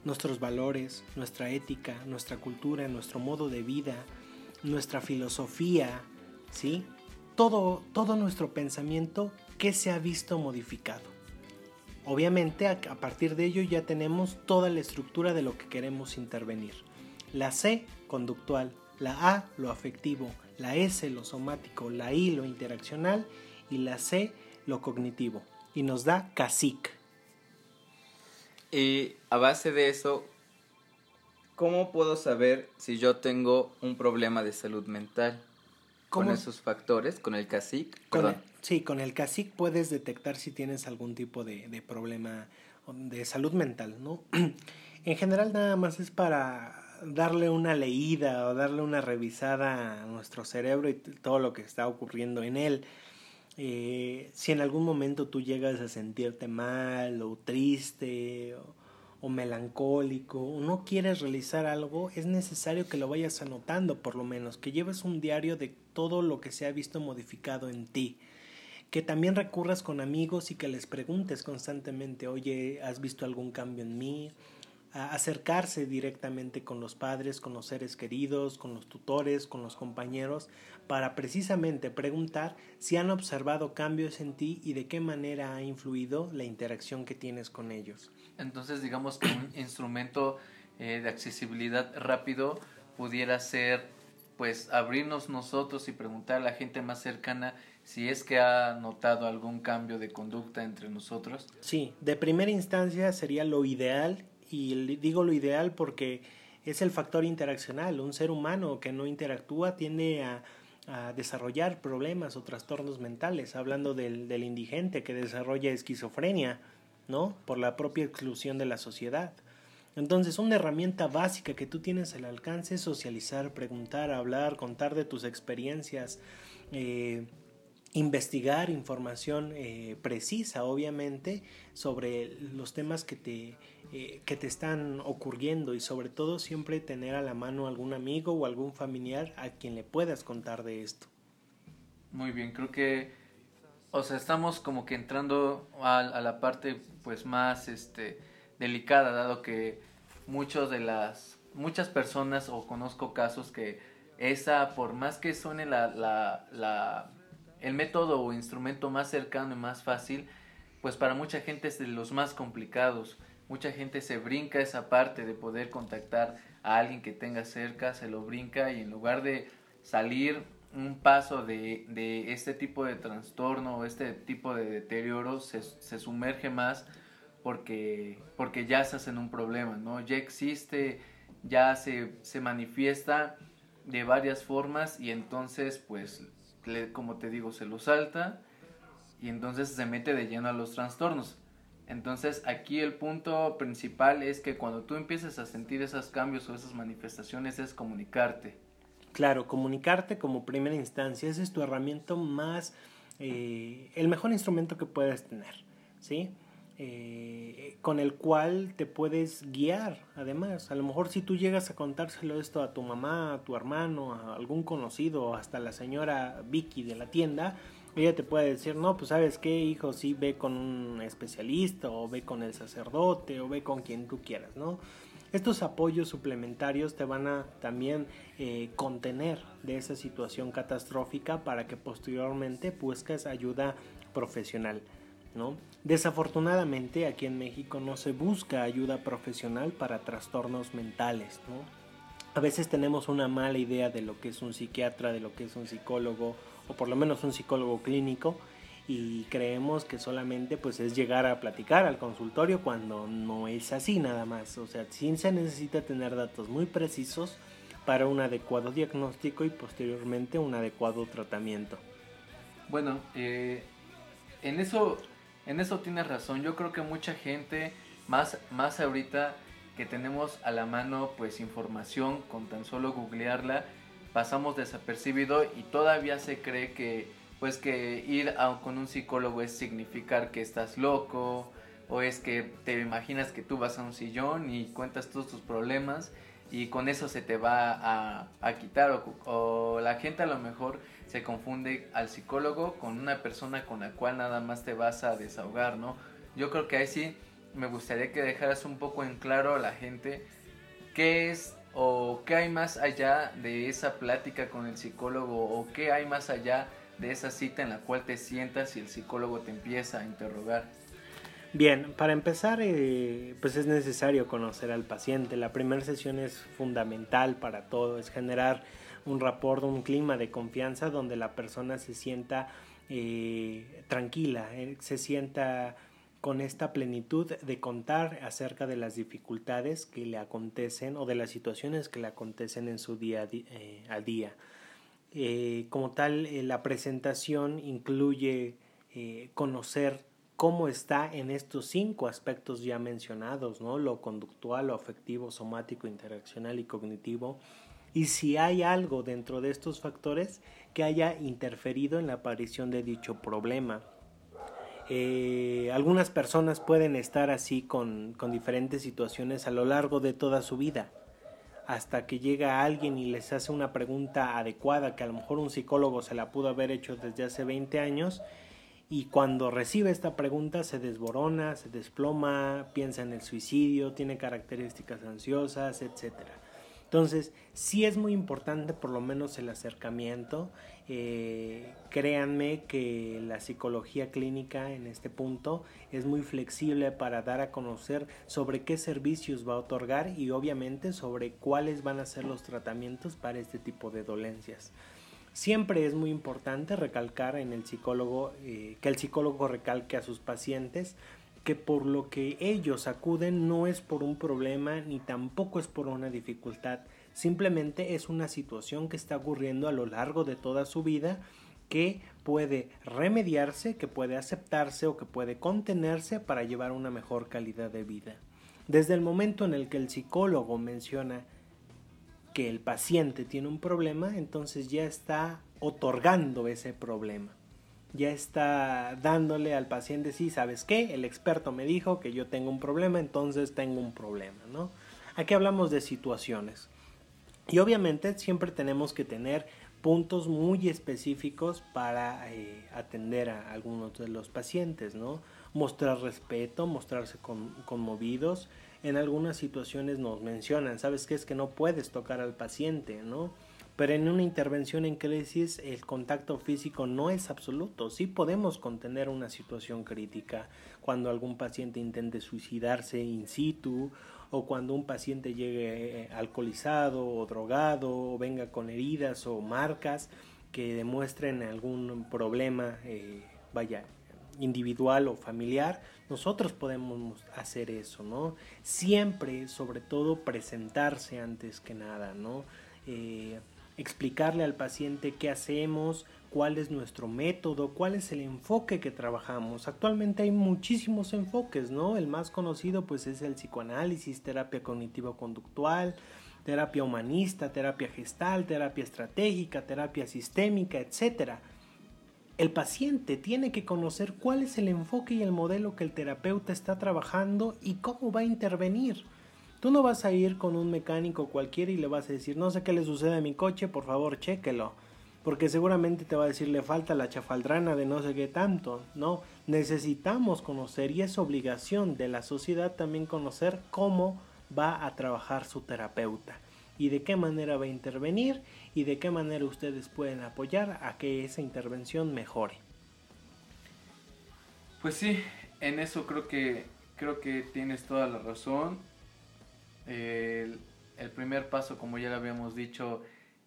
nuestros valores, nuestra ética, nuestra cultura, nuestro modo de vida, nuestra filosofía, ¿sí? Todo, todo nuestro pensamiento que se ha visto modificado. Obviamente a, partir de ello ya tenemos toda la estructura de lo que queremos intervenir. La C, conductual, la A, lo afectivo, la S, lo somático, la I, lo interaccional y la C, lo cognitivo. Y nos da CASIC. Y a base de eso, ¿cómo puedo saber si yo tengo un problema de salud mental? ¿Con esos factores? ¿Con el CASIC? sí, con el CASIC puedes detectar si tienes algún tipo de, de problema de salud mental, ¿no? en general nada más es para darle una leída o darle una revisada a nuestro cerebro y todo lo que está ocurriendo en él. Eh, si en algún momento tú llegas a sentirte mal o triste o, o melancólico o no quieres realizar algo, es necesario que lo vayas anotando por lo menos, que lleves un diario de todo lo que se ha visto modificado en ti. Que también recurras con amigos y que les preguntes constantemente, oye, ¿has visto algún cambio en mí? Acercarse directamente con los padres, con los seres queridos, con los tutores, con los compañeros, para precisamente preguntar si han observado cambios en ti y de qué manera ha influido la interacción que tienes con ellos. Entonces, digamos que un instrumento eh, de accesibilidad rápido pudiera ser, pues, abrirnos nosotros y preguntar a la gente más cercana si es que ha notado algún cambio de conducta entre nosotros. Sí, de primera instancia sería lo ideal, y digo lo ideal porque es el factor interaccional. Un ser humano que no interactúa tiende a, desarrollar problemas o trastornos mentales, hablando del, del indigente que desarrolla esquizofrenia ¿no? Por la propia exclusión de la sociedad. Entonces, una herramienta básica que tú tienes al alcance es socializar, preguntar, hablar, contar de tus experiencias, eh, investigar información eh, precisa, obviamente, sobre los temas que te, eh, que te están ocurriendo y sobre todo siempre tener a la mano algún amigo o algún familiar a quien le puedas contar de esto. Muy bien, creo que o sea, estamos como que entrando a, la parte pues más este delicada, dado que muchos de las muchas personas o conozco casos que esa por más que suene la, la, la el método o instrumento más cercano y más fácil, pues para mucha gente es de los más complicados. Mucha gente se brinca esa parte de poder contactar a alguien que tenga cerca, se lo brinca y en lugar de salir un paso de, de, este tipo de trastorno o este tipo de deterioro se, se, sumerge más porque, porque ya se hace un problema, ¿no? Ya existe, ya se, se manifiesta de varias formas y entonces, pues, como te digo, se lo salta y entonces se mete de lleno a los trastornos. Entonces aquí el punto principal es que cuando tú empieces a sentir esos cambios o esas manifestaciones es comunicarte Claro, comunicarte como primera instancia, ese es tu herramienta más, eh, el mejor instrumento que puedes tener, ¿sí? Eh, con el cual te puedes guiar, además. A lo mejor si tú llegas a contárselo esto a tu mamá, a tu hermano, a algún conocido, hasta la señora Vicky de la tienda, ella te puede decir, no, pues sabes qué, hijo, sí, ve con un especialista, o ve con el sacerdote, o ve con quien tú quieras, ¿no? Estos apoyos suplementarios te van a también eh, contener de esa situación catastrófica para que posteriormente busques ayuda profesional. ¿no? Desafortunadamente aquí en México no se busca ayuda profesional para trastornos mentales, ¿no? A veces tenemos una mala idea de lo que es un psiquiatra, de lo que es un psicólogo, o por lo menos un psicólogo clínico, y creemos que solamente pues es llegar a platicar al consultorio cuando no es así nada más. O sea, sí se necesita tener datos muy precisos para un adecuado diagnóstico y posteriormente un adecuado tratamiento. Bueno, eh, en eso en eso tienes razón. Yo creo que mucha gente, más, más ahorita que tenemos a la mano pues información con tan solo googlearla, pasamos desapercibido y todavía se cree que pues que ir con un psicólogo es significar que estás loco o es que te imaginas que tú vas a un sillón y cuentas todos tus problemas y con eso se te va a, quitar o, o, la gente a lo mejor se confunde al psicólogo con una persona con la cual nada más te vas a desahogar, ¿no? Yo creo que ahí sí me gustaría que dejaras un poco en claro a la gente qué es o qué hay más allá de esa plática con el psicólogo o qué hay más allá de esa cita en la cual te sientas y el psicólogo te empieza a interrogar? Bien, para empezar, eh, pues es necesario conocer al paciente. La primera sesión es fundamental para todo, es generar un rapport, un clima de confianza donde la persona se sienta eh, tranquila, eh, se sienta con esta plenitud de contar acerca de las dificultades que le acontecen o de las situaciones que le acontecen en su día a día. Eh, como tal, eh, la presentación incluye eh, conocer cómo está en estos cinco aspectos ya mencionados, ¿no? Lo conductual, lo afectivo, somático, interaccional y cognitivo. Y si hay algo dentro de estos factores que haya interferido en la aparición de dicho problema. Algunas personas pueden estar así con diferentes situaciones a lo largo de toda su vida hasta que llega alguien y les hace una pregunta adecuada que a lo mejor un psicólogo se la pudo haber hecho desde hace 20 años y cuando recibe esta pregunta se desborona, se desploma, piensa en el suicidio, tiene características ansiosas, etcétera. Entonces, sí es muy importante por lo menos el acercamiento. Eh, créanme que la psicología clínica en este punto es muy flexible para dar a conocer sobre qué servicios va a otorgar y obviamente sobre cuáles van a ser los tratamientos para este tipo de dolencias. Siempre es muy importante recalcar en el psicólogo eh, que el psicólogo recalque a sus pacientes que por lo que ellos acuden no es por un problema ni tampoco es por una dificultad, simplemente es una situación que está ocurriendo a lo largo de toda su vida que puede remediarse, que puede aceptarse o que puede contenerse para llevar una mejor calidad de vida. Desde el momento en el que el psicólogo menciona que el paciente tiene un problema, entonces ya está otorgando ese problema ya está dándole al paciente, sí, ¿sabes qué? El experto me dijo que yo tengo un problema, entonces tengo un problema, ¿no? Aquí hablamos de situaciones. Y obviamente siempre tenemos que tener puntos muy específicos para eh, atender a algunos de los pacientes, ¿no? Mostrar respeto, mostrarse conmovidos. En algunas situaciones nos mencionan, ¿sabes qué? Es que no puedes tocar al paciente, ¿no? Pero en una intervención en crisis el contacto físico no es absoluto. Sí podemos contener una situación crítica cuando algún paciente intente suicidarse in situ o cuando un paciente llegue eh, alcoholizado o drogado o venga con heridas o marcas que demuestren algún problema, eh, vaya, individual o familiar, nosotros podemos hacer eso, ¿no? Siempre, sobre todo, presentarse antes que nada, ¿no? Eh, explicarle al paciente qué hacemos, cuál es nuestro método, cuál es el enfoque que trabajamos. Actualmente hay muchísimos enfoques, ¿no? El más conocido pues es el psicoanálisis, terapia cognitivo-conductual, terapia humanista, terapia gestal, terapia estratégica, terapia sistémica, etc. El paciente tiene que conocer cuál es el enfoque y el modelo que el terapeuta está trabajando y cómo va a intervenir. Tú no vas a ir con un mecánico cualquiera y le vas a decir, no sé qué le sucede a mi coche, por favor, chéquelo. Porque seguramente te va a decir, le falta la chafaldrana de no sé qué tanto. No, necesitamos conocer y es obligación de la sociedad también conocer cómo va a trabajar su terapeuta y de qué manera va a intervenir y de qué manera ustedes pueden apoyar a que esa intervención mejore. Pues sí, en eso creo que creo que tienes toda la razón. El, el primer paso, como ya lo habíamos dicho,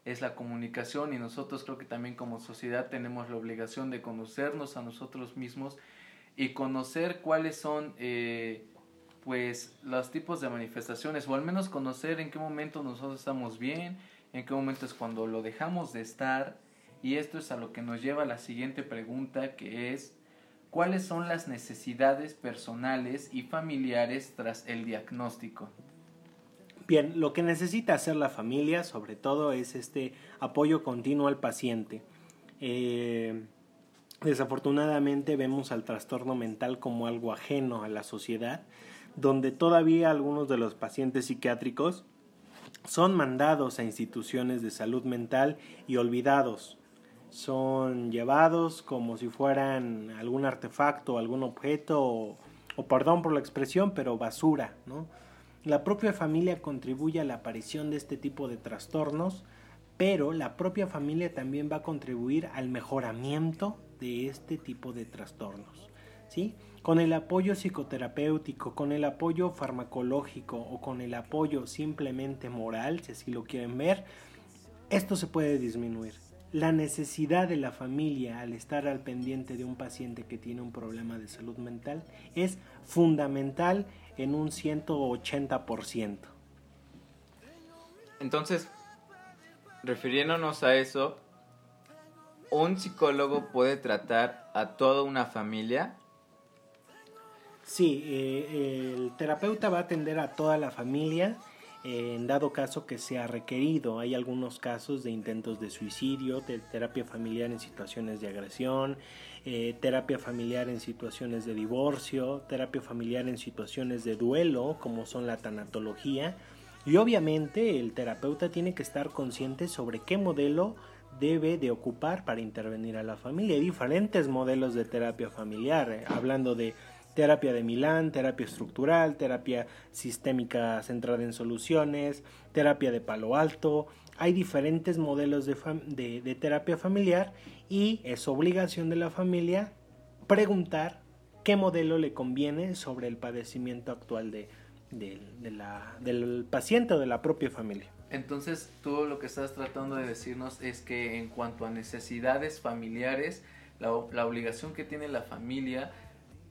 es la comunicación y nosotros creo que también como sociedad tenemos la obligación de conocernos a nosotros mismos y conocer cuáles son eh, pues los tipos de manifestaciones o al menos conocer en qué momento nosotros estamos bien, en qué momento es cuando lo dejamos de estar y esto es a lo que nos lleva a la siguiente pregunta que es cuáles son las necesidades personales y familiares tras el diagnóstico. Bien, lo que necesita hacer la familia, sobre todo, es este apoyo continuo al paciente. Eh, desafortunadamente vemos al trastorno mental como algo ajeno a la sociedad, donde todavía algunos de los pacientes psiquiátricos son mandados a instituciones de salud mental y olvidados. Son llevados como si fueran algún artefacto, algún objeto, o, o perdón por la expresión, pero basura, ¿no? La propia familia contribuye a la aparición de este tipo de trastornos, pero la propia familia también va a contribuir al mejoramiento de este tipo de trastornos. ¿sí? Con el apoyo psicoterapéutico, con el apoyo farmacológico o con el apoyo simplemente moral, si así lo quieren ver, esto se puede disminuir. La necesidad de la familia al estar al pendiente de un paciente que tiene un problema de salud mental es fundamental en un 180%. Entonces, refiriéndonos a eso, ¿un psicólogo puede tratar a toda una familia? Sí, eh, el terapeuta va a atender a toda la familia en dado caso que sea requerido. Hay algunos casos de intentos de suicidio, de terapia familiar en situaciones de agresión, eh, terapia familiar en situaciones de divorcio, terapia familiar en situaciones de duelo, como son la tanatología. Y obviamente el terapeuta tiene que estar consciente sobre qué modelo debe de ocupar para intervenir a la familia. Hay diferentes modelos de terapia familiar, eh, hablando de terapia de Milán, terapia estructural, terapia sistémica centrada en soluciones, terapia de palo alto. Hay diferentes modelos de, terapia familiar y es obligación de la familia preguntar qué modelo le conviene sobre el padecimiento actual de, del paciente o de la propia familia. Entonces, tú lo que estás tratando de decirnos es que en cuanto a necesidades familiares, la, la obligación que tiene la familia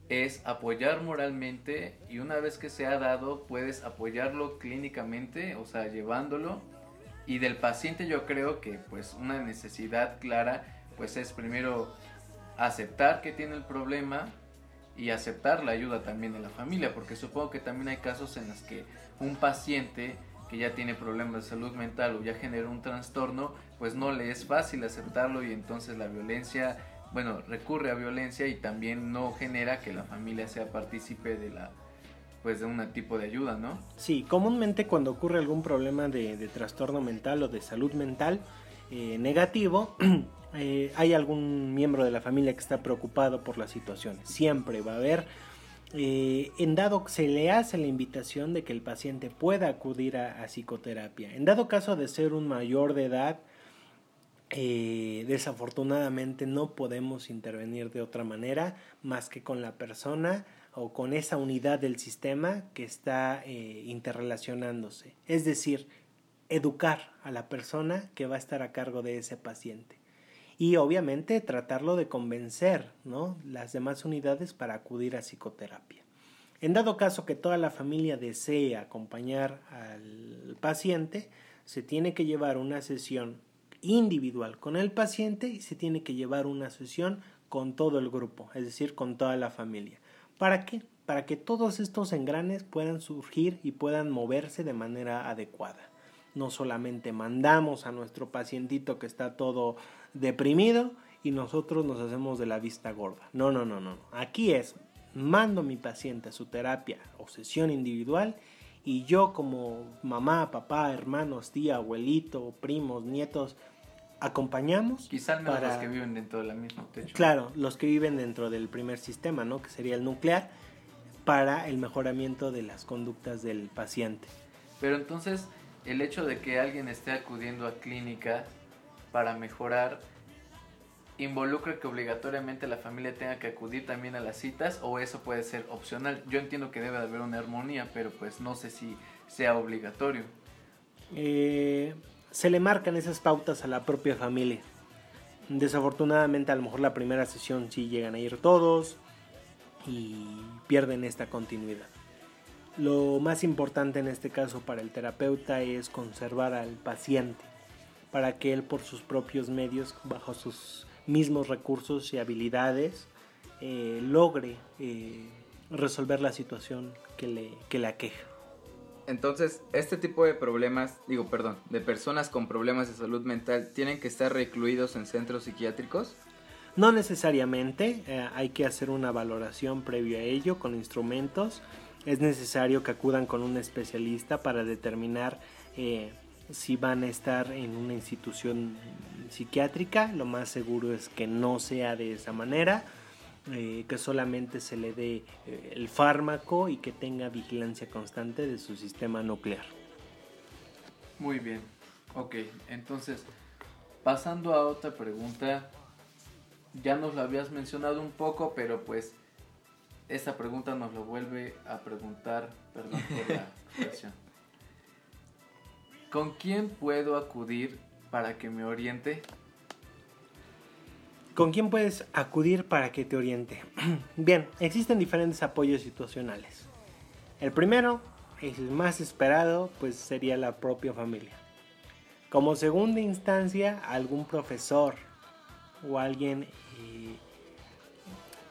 es apoyar moralmente y una vez que se ha dado puedes apoyarlo clínicamente, o sea, llevándolo. Y del paciente yo creo que pues una necesidad clara pues es primero aceptar que tiene el problema y aceptar la ayuda también de la familia, porque supongo que también hay casos en los que un paciente que ya tiene problemas de salud mental o ya generó un trastorno, pues no le es fácil aceptarlo y entonces la violencia bueno, recurre a violencia y también no genera que la familia sea partícipe de la pues de un tipo de ayuda, ¿no? Sí, comúnmente cuando ocurre algún problema de, trastorno mental o de salud mental eh, negativo, eh, hay algún miembro de la familia que está preocupado por la situación. Siempre va a haber. Eh, en dado se le hace la invitación de que el paciente pueda acudir a psicoterapia. En dado caso de ser un mayor de edad, eh, desafortunadamente no podemos intervenir de otra manera más que con la persona o con esa unidad del sistema que está eh, interrelacionándose. Es decir, educar a la persona que va a estar a cargo de ese paciente. Y obviamente tratarlo de convencer ¿no? las demás unidades para acudir a psicoterapia. En dado caso que toda la familia desee acompañar al paciente, se tiene que llevar una sesión individual con el paciente y se tiene que llevar una sesión con todo el grupo, es decir, con toda la familia. ¿Para qué? Para que todos estos engranes puedan surgir y puedan moverse de manera adecuada. No solamente mandamos a nuestro pacientito que está todo deprimido y nosotros nos hacemos de la vista gorda. No, no, no, no. Aquí es, mando a mi paciente a su terapia o sesión individual y yo como mamá, papá, hermanos, tía, abuelito, primos, nietos, acompañamos. Quizá para, los que viven dentro del mismo techo. Claro, los que viven dentro del primer sistema, ¿no? Que sería el nuclear, para el mejoramiento de las conductas del paciente. Pero entonces, el hecho de que alguien esté acudiendo a clínica para mejorar involucra que obligatoriamente la familia tenga que acudir también a las citas o eso puede ser opcional. Yo entiendo que debe de haber una armonía, pero pues no sé si sea obligatorio. Eh, se le marcan esas pautas a la propia familia. Desafortunadamente a lo mejor la primera sesión sí llegan a ir todos y pierden esta continuidad. Lo más importante en este caso para el terapeuta es conservar al paciente para que él por sus propios medios, bajo sus mismos recursos y habilidades, eh, logre eh, resolver la situación que le, que le aqueja. Entonces, este tipo de problemas, digo, perdón, de personas con problemas de salud mental, ¿tienen que estar recluidos en centros psiquiátricos? No necesariamente, eh, hay que hacer una valoración previo a ello con instrumentos. Es necesario que acudan con un especialista para determinar eh, si van a estar en una institución psiquiátrica. Lo más seguro es que no sea de esa manera eh, que solamente se le dé eh, el fármaco y que tenga vigilancia constante de su sistema nuclear. Muy bien, ok, entonces pasando a otra pregunta, ya nos lo habías mencionado un poco, pero pues esta pregunta nos lo vuelve a preguntar, perdón por la expresión. ¿Con quién puedo acudir para que me oriente ¿Con quién puedes acudir para que te oriente? Bien, existen diferentes apoyos situacionales. El primero, el más esperado, pues sería la propia familia. Como segunda instancia, algún profesor o alguien,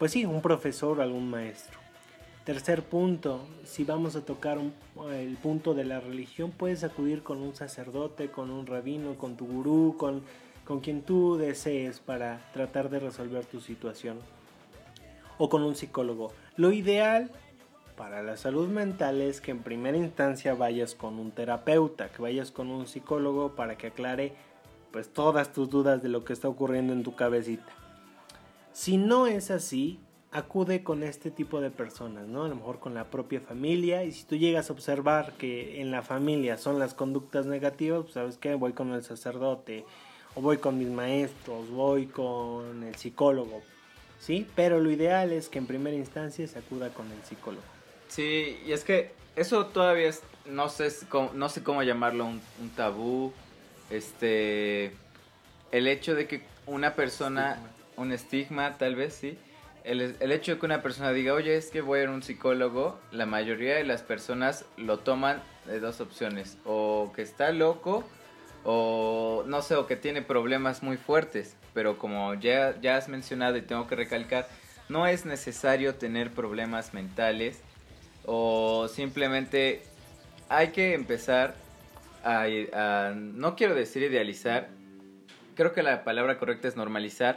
pues sí, un profesor o algún maestro. Tercer punto, si vamos a tocar el punto de la religión, puedes acudir con un sacerdote, con un rabino, con tu gurú, con con quien tú desees para tratar de resolver tu situación o con un psicólogo. Lo ideal para la salud mental es que en primera instancia vayas con un terapeuta, que vayas con un psicólogo para que aclare pues todas tus dudas de lo que está ocurriendo en tu cabecita. Si no es así, acude con este tipo de personas, ¿no? A lo mejor con la propia familia y si tú llegas a observar que en la familia son las conductas negativas, pues sabes que voy con el sacerdote, o voy con mis maestros, voy con el psicólogo, ¿sí? Pero lo ideal es que en primera instancia se acuda con el psicólogo. Sí, y es que eso todavía es, no sé cómo, no sé cómo llamarlo, un, tabú, este, el hecho de que una persona, un estigma tal vez, sí, el, el, hecho de que una persona diga, oye, es que voy a un psicólogo, la mayoría de las personas lo toman de dos opciones, o que está loco, o no sé, o que tiene problemas muy fuertes, pero como ya, ya has mencionado y tengo que recalcar, no es necesario tener problemas mentales o simplemente hay que empezar a, no quiero decir idealizar, creo que la palabra correcta es normalizar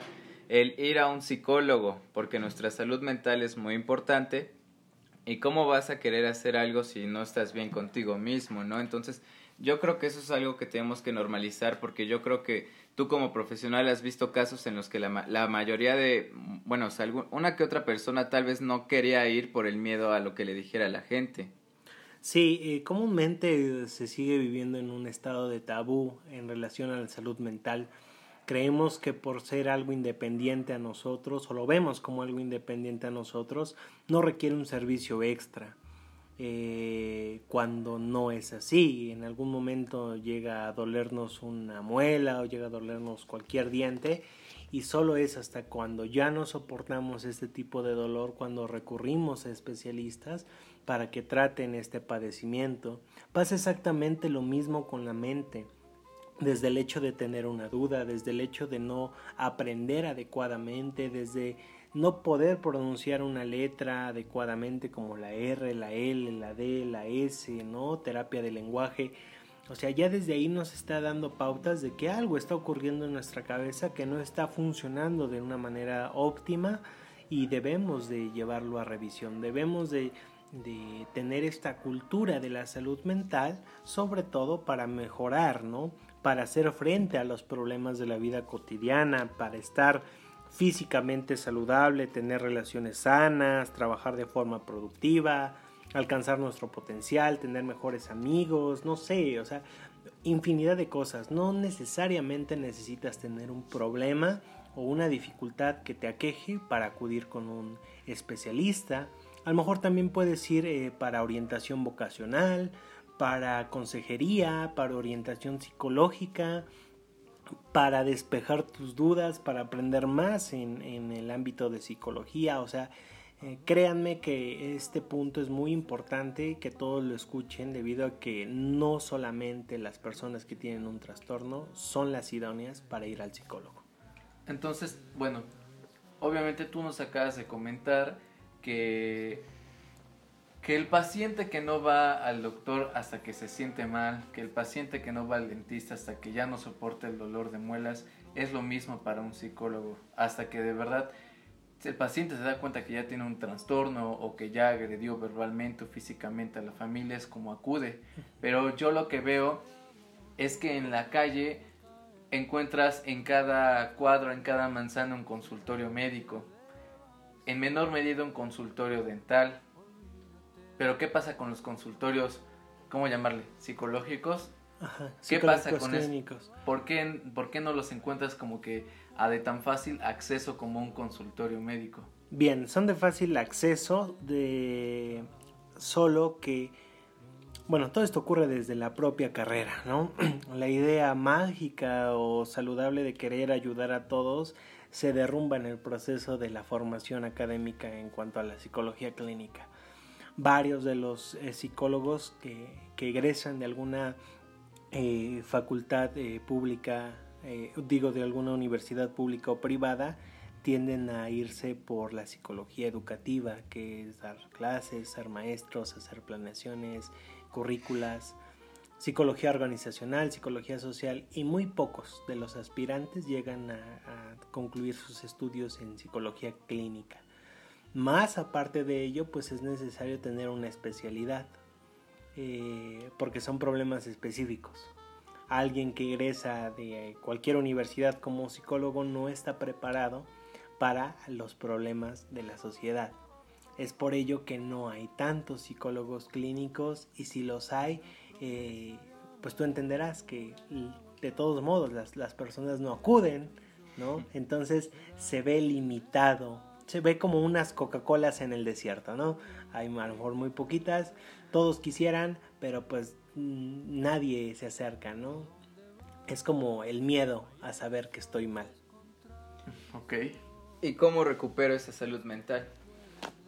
el ir a un psicólogo, porque nuestra salud mental es muy importante. ¿Y cómo vas a querer hacer algo si no estás bien contigo mismo, no? Entonces, yo creo que eso es algo que tenemos que normalizar porque yo creo que tú como profesional has visto casos en los que la, la mayoría de, bueno, una que otra persona tal vez no quería ir por el miedo a lo que le dijera la gente. Sí, eh, comúnmente se sigue viviendo en un estado de tabú en relación a la salud mental. Creemos que por ser algo independiente a nosotros, o lo vemos como algo independiente a nosotros, no requiere un servicio extra. Eh, cuando no es así. En algún momento llega a dolernos una muela o llega a dolernos cualquier diente y solo es hasta cuando ya no soportamos este tipo de dolor cuando recurrimos a especialistas para que traten este padecimiento. Pasa exactamente lo mismo con la mente desde el hecho de tener una duda, desde el hecho de no aprender adecuadamente, desde no poder pronunciar una letra adecuadamente como la R, la L, la D, la S, ¿no? Terapia de lenguaje. O sea, ya desde ahí nos está dando pautas de que algo está ocurriendo en nuestra cabeza que no está funcionando de una manera óptima y debemos de llevarlo a revisión, debemos de, de tener esta cultura de la salud mental, sobre todo para mejorar, ¿no? Para hacer frente a los problemas de la vida cotidiana, para estar físicamente saludable, tener relaciones sanas, trabajar de forma productiva, alcanzar nuestro potencial, tener mejores amigos, no sé, o sea, infinidad de cosas. No necesariamente necesitas tener un problema o una dificultad que te aqueje para acudir con un especialista. A lo mejor también puedes ir eh, para orientación vocacional, para consejería, para orientación psicológica, para despejar tus dudas, para aprender más en, el ámbito de psicología. O sea, eh, créanme que este punto es muy importante que todos lo escuchen debido a que no solamente las personas que tienen un trastorno son las idóneas para ir al psicólogo. Entonces, bueno, obviamente tú nos acabas de comentar que que el paciente que no va al doctor hasta que se siente mal, que el paciente que no va al dentista hasta que ya no soporta el dolor de muelas, es lo mismo para un psicólogo, hasta que de verdad el paciente se da cuenta que ya tiene un trastorno o que ya agredió verbalmente o físicamente a la familia, es como acude. Pero yo lo que veo es que en la calle encuentras en cada cuadro, en cada manzana un consultorio médico, en menor medida un consultorio dental, pero ¿qué pasa con los consultorios, cómo llamarle, psicológicos? Ajá, ¿Qué pasa con eso? ¿Por qué, ¿Por qué no los encuentras como que a de tan fácil acceso como un consultorio médico? Bien, son de fácil acceso, de solo que, bueno, todo esto ocurre desde la propia carrera, ¿no? la idea mágica o saludable de querer ayudar a todos se derrumba en el proceso de la formación académica en cuanto a la psicología clínica varios de los eh, psicólogos que, egresan de alguna eh, facultad eh, pública, digo de alguna universidad pública o privada, tienden a irse por la psicología educativa, que es dar clases, ser maestros, hacer planeaciones, currículas, psicología organizacional, psicología social, y muy pocos de los aspirantes llegan a concluir sus estudios en psicología clínica. Más aparte de ello, pues es necesario tener una especialidad, eh, porque son problemas específicos. Alguien que egresa de cualquier universidad como psicólogo no está preparado para los problemas de la sociedad. Es por ello que no hay tantos psicólogos clínicos y si los hay, eh, pues tú entenderás que de todos modos las, las personas no acuden, ¿no? Entonces se ve limitado se ve como unas Coca-Colas en el desierto, ¿no? Hay a lo mejor muy poquitas, todos quisieran, pero pues mm, nadie se acerca, ¿no? Es como el miedo a saber que estoy mal. Ok. ¿Y cómo recupero esa salud mental?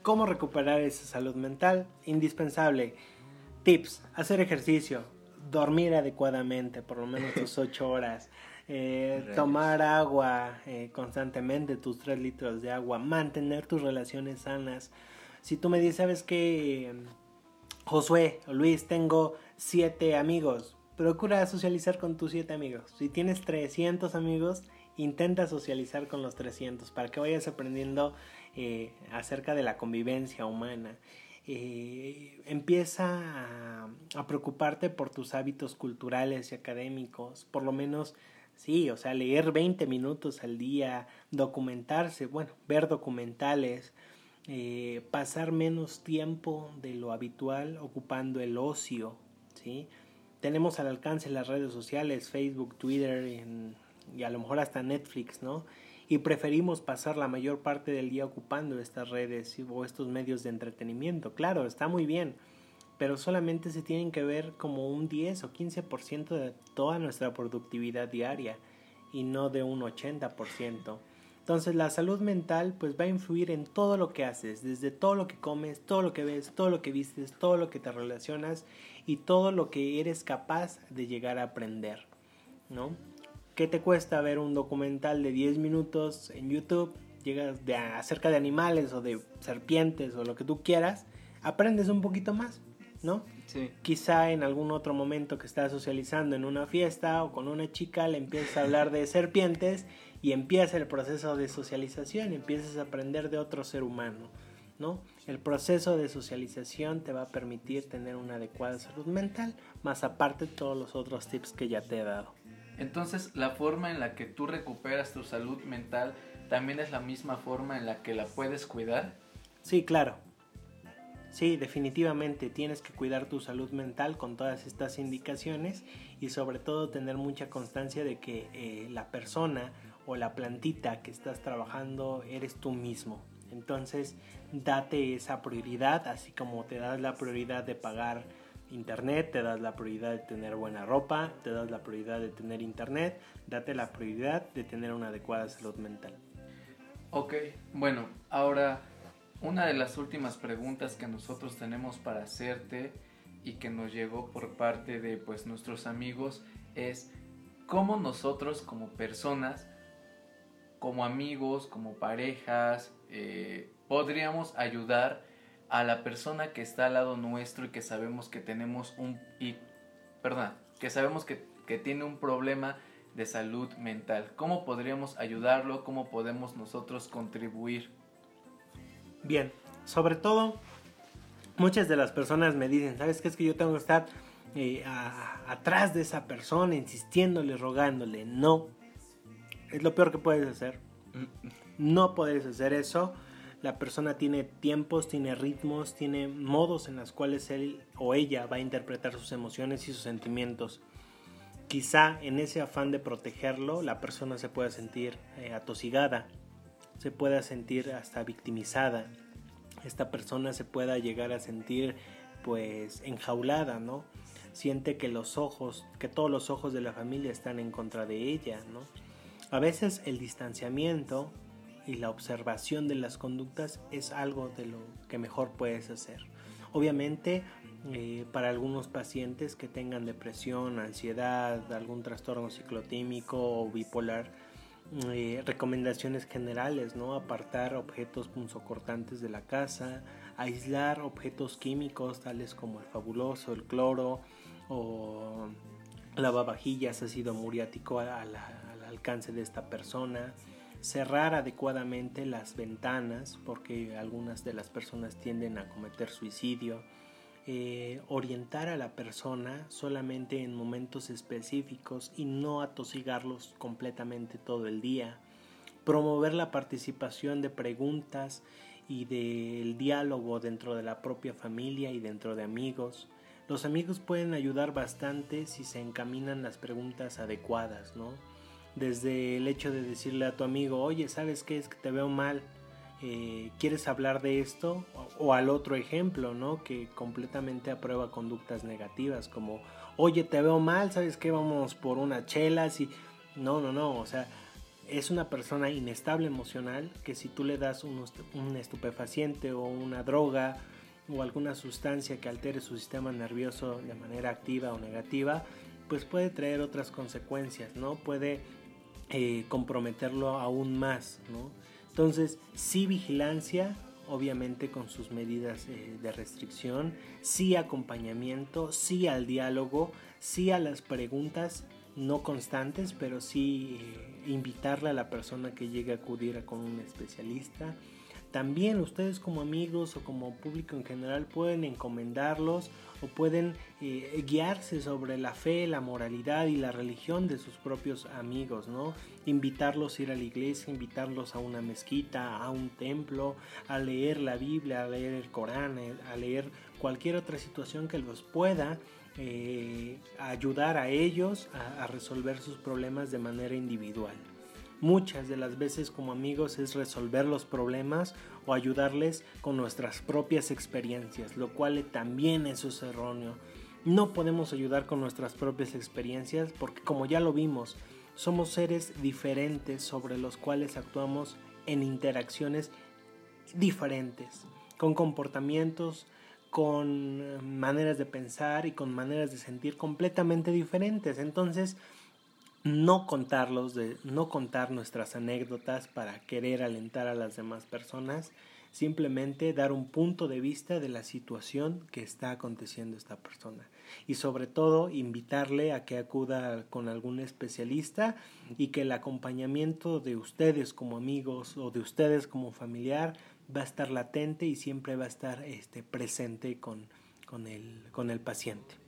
¿Cómo recuperar esa salud mental? Indispensable. Tips, hacer ejercicio, dormir adecuadamente, por lo menos tus ocho horas. Eh, tomar agua eh, constantemente, tus 3 litros de agua, mantener tus relaciones sanas. Si tú me dices, ¿sabes qué? Josué Luis, tengo 7 amigos, procura socializar con tus 7 amigos. Si tienes 300 amigos, intenta socializar con los 300 para que vayas aprendiendo eh, acerca de la convivencia humana. empieza a, a, preocuparte por tus hábitos culturales y académicos, por lo menos Sí, o sea, leer 20 minutos al día, documentarse, bueno, ver documentales, eh, pasar menos tiempo de lo habitual ocupando el ocio, ¿sí? Tenemos al alcance las redes sociales, Facebook, Twitter y a lo mejor hasta Netflix, ¿no? Y preferimos pasar la mayor parte del día ocupando estas redes o estos medios de entretenimiento. Claro, está muy bien, pero solamente se tienen que ver como un 10 o 15% de toda nuestra productividad diaria y no de un 80%. Entonces la salud mental pues va a influir en todo lo que haces, desde todo lo que comes, todo lo que ves, todo lo que vistes, todo lo que te relacionas y todo lo que eres capaz de llegar a aprender, ¿no? ¿Qué te cuesta ver un documental de 10 minutos en YouTube? Llegas de acerca de animales o de serpientes o lo que tú quieras, aprendes un poquito más. ¿No? Sí. Quizá en algún otro momento que estás socializando en una fiesta o con una chica le empiezas a hablar de serpientes y empieza el proceso de socialización, empiezas a aprender de otro ser humano, ¿no? El proceso de socialización te va a permitir tener una adecuada salud mental, más aparte todos los otros tips que ya te he dado. Entonces, la forma en la que tú recuperas tu salud mental también es la misma forma en la que la puedes cuidar. Sí, claro. Sí, definitivamente tienes que cuidar tu salud mental con todas estas indicaciones y sobre todo tener mucha constancia de que eh, la persona o la plantita que estás trabajando eres tú mismo. Entonces, date esa prioridad, así como te das la prioridad de pagar internet, te das la prioridad de tener buena ropa, te das la prioridad de tener internet, date la prioridad de tener una adecuada salud mental. Ok, bueno, ahora una de las últimas preguntas que nosotros tenemos para hacerte y que nos llegó por parte de pues nuestros amigos es cómo nosotros como personas, como amigos, como parejas, eh, podríamos ayudar a la persona que está al lado nuestro y que sabemos que tenemos un y perdón, que sabemos que, que tiene un problema de salud mental. ¿Cómo podríamos ayudarlo? ¿Cómo podemos nosotros contribuir? Bien, sobre todo, muchas de las personas me dicen, ¿sabes qué es que yo tengo que estar eh, atrás de esa persona, insistiéndole, rogándole? No, es lo peor que puedes hacer. No puedes hacer eso la persona tiene tiempos, tiene ritmos, tiene modos en los cuales él o ella va a interpretar sus emociones y sus sentimientos. Quizá en ese afán de protegerlo la persona se pueda sentir eh, atosigada, se pueda sentir hasta victimizada. Esta persona se pueda llegar a sentir pues enjaulada, ¿no? Siente que los ojos, que todos los ojos de la familia están en contra de ella, ¿no? A veces el distanciamiento y la observación de las conductas es algo de lo que mejor puedes hacer. Obviamente, eh, para algunos pacientes que tengan depresión, ansiedad, algún trastorno ciclotímico o bipolar, eh, recomendaciones generales, ¿no? Apartar objetos punzocortantes de la casa, aislar objetos químicos tales como el fabuloso, el cloro o lavavajillas, ácido muriático al alcance de esta persona, cerrar adecuadamente las ventanas porque algunas de las personas tienden a cometer suicidio, eh, orientar a la persona solamente en momentos específicos y no atosigarlos completamente todo el día, promover la participación de preguntas y del diálogo dentro de la propia familia y dentro de amigos. Los amigos pueden ayudar bastante si se encaminan las preguntas adecuadas, ¿no? desde el hecho de decirle a tu amigo, oye, ¿sabes qué es que te veo mal? Eh, ¿Quieres hablar de esto? O, al otro ejemplo, ¿no? Que completamente aprueba conductas negativas, como, oye, te veo mal, ¿sabes qué? Vamos por una chela, No, no, no, o sea, es una persona inestable emocional que si tú le das un, un estupefaciente o una droga o alguna sustancia que altere su sistema nervioso de manera activa o negativa, pues puede traer otras consecuencias, ¿no? Puede eh, comprometerlo aún más, ¿no? Entonces, sí vigilancia, obviamente con sus medidas eh, de restricción, sí acompañamiento, sí al diálogo, sí a las preguntas no constantes, pero sí eh, invitarle a la persona que llegue a acudir a con un especialista, también ustedes como amigos o como público en general pueden encomendarlos o pueden eh, guiarse sobre la fe, la moralidad y la religión de sus propios amigos, ¿no? Invitarlos a ir a la iglesia, invitarlos a una mezquita, a un templo, a leer la Biblia, a leer el Corán, eh, a leer cualquier otra situación que los pueda eh, ayudar a ellos a resolver sus problemas de manera individual muchas de las veces como amigos es resolver los problemas o ayudarles con nuestras propias experiencias, lo cual también eso es erróneo. No podemos ayudar con nuestras propias experiencias porque como ya lo vimos, somos seres diferentes sobre los cuales actuamos en interacciones diferentes, con comportamientos, con maneras de pensar y con maneras de sentir completamente diferentes. Entonces, no contarlos, no contar nuestras anécdotas para querer alentar a las demás personas, simplemente dar un punto de vista de la situación que está aconteciendo esta persona y sobre todo invitarle a que acuda con algún especialista y que el acompañamiento de ustedes como amigos o de ustedes como familiar va a estar latente y siempre va a estar este, presente con el paciente.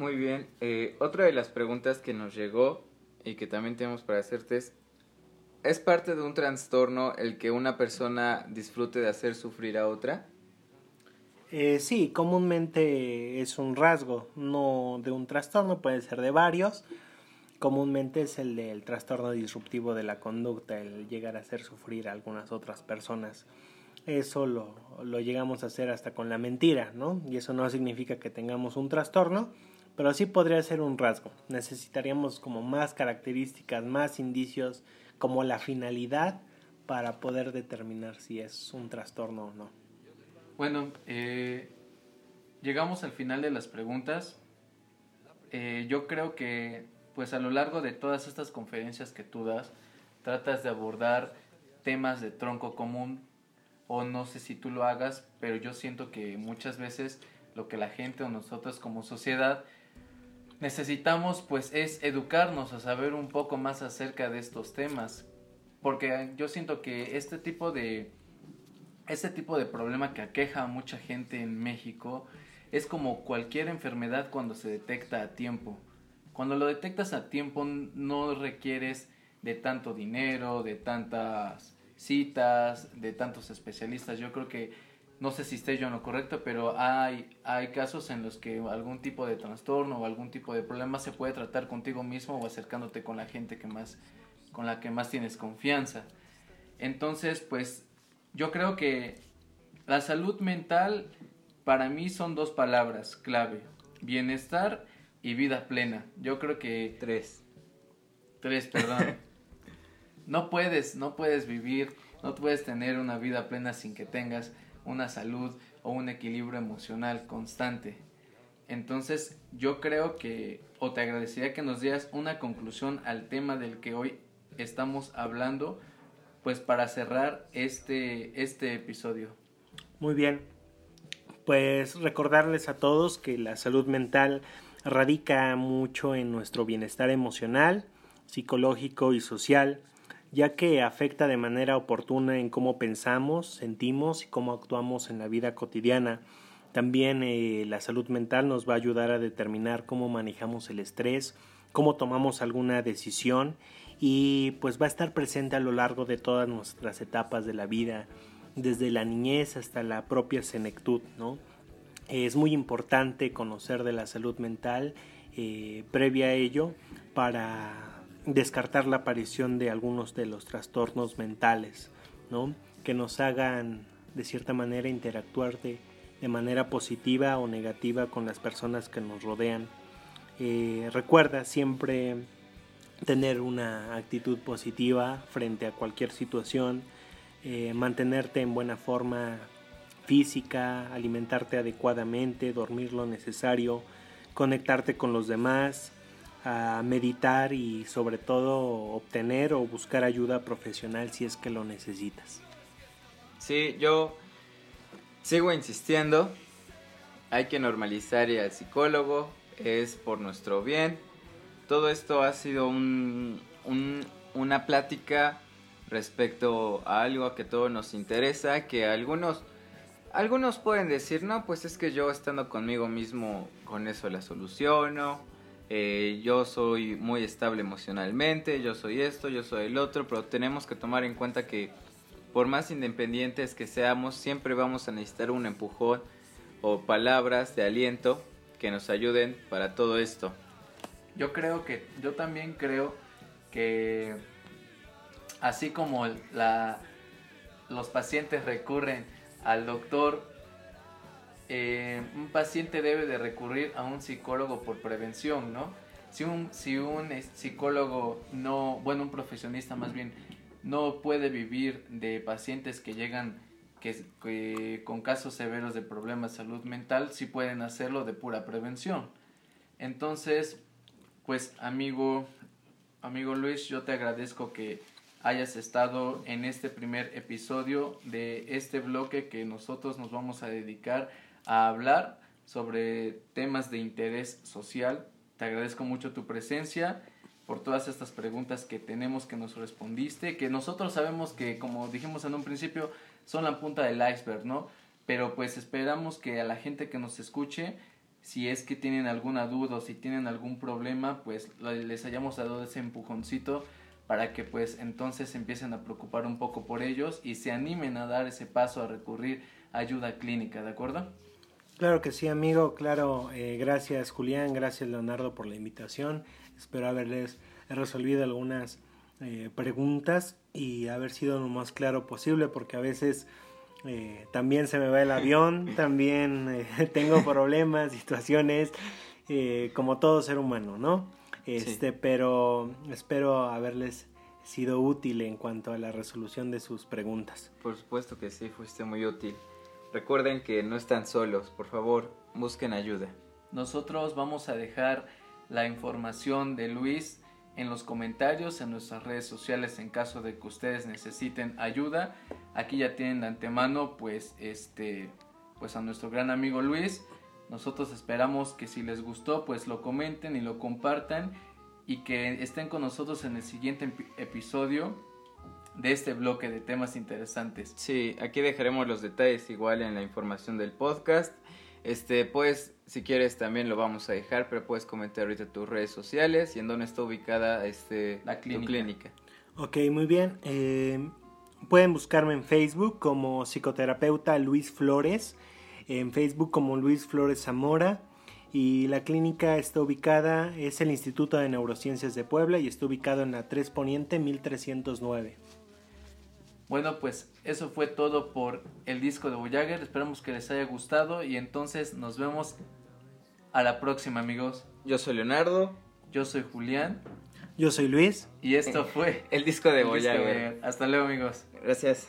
Muy bien. Eh, otra de las preguntas que nos llegó y que también tenemos para hacerte es, ¿es parte de un trastorno el que una persona disfrute de hacer sufrir a otra? Eh, sí, comúnmente es un rasgo, no de un trastorno, puede ser de varios. comúnmente es el del trastorno disruptivo de la conducta, el llegar a hacer sufrir a algunas otras personas. Eso lo, lo llegamos a hacer hasta con la mentira, ¿no? Y eso no significa que tengamos un trastorno, pero sí podría ser un rasgo. Necesitaríamos como más características, más indicios, como la finalidad para poder determinar si es un trastorno o no. Bueno, eh, llegamos al final de las preguntas. Eh, yo creo que pues a lo largo de todas estas conferencias que tú das, tratas de abordar temas de tronco común o no sé si tú lo hagas, pero yo siento que muchas veces lo que la gente o nosotros como sociedad necesitamos pues es educarnos a saber un poco más acerca de estos temas porque yo siento que este tipo de este tipo de problema que aqueja a mucha gente en México es como cualquier enfermedad cuando se detecta a tiempo. Cuando lo detectas a tiempo no requieres de tanto dinero, de tantas citas, de tantos especialistas. Yo creo que no sé si esté yo en lo correcto, pero hay, hay casos en los que algún tipo de trastorno o algún tipo de problema se puede tratar contigo mismo o acercándote con la gente que más, con la que más tienes confianza. Entonces, pues yo creo que la salud mental para mí son dos palabras clave, bienestar y vida plena. Yo creo que... Tres. Tres, perdón. no puedes, no puedes vivir, no puedes tener una vida plena sin que tengas una salud o un equilibrio emocional constante. Entonces yo creo que, o te agradecería que nos dieras una conclusión al tema del que hoy estamos hablando, pues para cerrar este, este episodio. Muy bien, pues recordarles a todos que la salud mental radica mucho en nuestro bienestar emocional, psicológico y social ya que afecta de manera oportuna en cómo pensamos, sentimos y cómo actuamos en la vida cotidiana. También eh, la salud mental nos va a ayudar a determinar cómo manejamos el estrés, cómo tomamos alguna decisión y pues va a estar presente a lo largo de todas nuestras etapas de la vida, desde la niñez hasta la propia senectud, ¿no? Es muy importante conocer de la salud mental eh, previa a ello para descartar la aparición de algunos de los trastornos mentales, ¿no? que nos hagan de cierta manera interactuar de, manera positiva o negativa con las personas que nos rodean. Eh, recuerda siempre tener una actitud positiva frente a cualquier situación, eh, mantenerte en buena forma física, alimentarte adecuadamente, dormir lo necesario, conectarte con los demás, a meditar y sobre todo obtener o buscar ayuda profesional si es que lo necesitas. Sí, yo sigo insistiendo, hay que normalizar al psicólogo, es por nuestro bien. Todo esto ha sido un, una plática respecto a algo que todo nos interesa, que algunos, algunos pueden decir, no, pues es que yo estando conmigo mismo con eso la soluciono, eh, yo soy muy estable emocionalmente, yo soy esto, yo soy el otro, pero tenemos que tomar en cuenta que por más independientes que seamos, siempre vamos a necesitar un empujón o palabras de aliento que nos ayuden para todo esto. Yo creo que, yo también creo que así como la, los pacientes recurren al doctor eh, un paciente debe de recurrir a un psicólogo por prevención, ¿no? Si un, si un psicólogo no, bueno, un profesionista más bien, no puede vivir de pacientes que llegan que, con casos severos de problemas de salud mental, sí pueden hacerlo de pura prevención. Entonces, pues amigo, amigo Luis, yo te agradezco que hayas estado en este primer episodio de este bloque que nosotros nos vamos a dedicar a hablar sobre temas de interés social. Te agradezco mucho tu presencia por todas estas preguntas que tenemos que nos respondiste, que nosotros sabemos que, como dijimos en un principio, son la punta del iceberg, ¿no? Pero pues esperamos que a la gente que nos escuche, si es que tienen alguna duda o si tienen algún problema, pues les hayamos dado ese empujoncito para que pues entonces empiecen a preocupar un poco por ellos y se animen a dar ese paso a recurrir a ayuda clínica, ¿de acuerdo? Claro que sí, amigo. Claro, eh, gracias Julián, gracias Leonardo por la invitación. Espero haberles resolvido algunas eh, preguntas y haber sido lo más claro posible porque a veces eh, también se me va el avión, también eh, tengo problemas, situaciones, como todo ser humano, ¿no? Este, pero espero haberles sido útil en cuanto a la resolución de sus preguntas. Por supuesto que sí, fuiste muy útil. Recuerden que no están solos, por favor, busquen ayuda. Nosotros vamos a dejar la información de Luis en los comentarios en nuestras redes sociales en caso de que ustedes necesiten ayuda. Aquí ya tienen de antemano pues este pues a nuestro gran amigo Luis. Nosotros esperamos que si les gustó pues lo comenten y lo compartan y que estén con nosotros en el siguiente episodio de este bloque de temas interesantes. Sí, aquí dejaremos los detalles igual en la información del podcast. Este, pues, si quieres también lo vamos a dejar, pero puedes comentar ahorita tus redes sociales y en dónde está ubicada este, la clínica. Tu clínica. Ok, muy bien. Eh, pueden buscarme en Facebook como psicoterapeuta Luis Flores, en Facebook como Luis Flores Zamora y la clínica está ubicada, es el Instituto de Neurociencias de Puebla y está ubicado en la 3 Poniente 1309. Bueno, pues eso fue todo por el disco de Voyager. Esperamos que les haya gustado y entonces nos vemos a la próxima, amigos. Yo soy Leonardo. Yo soy Julián. Yo soy Luis. Y esto fue el disco de Voyager. Hasta luego, amigos. Gracias.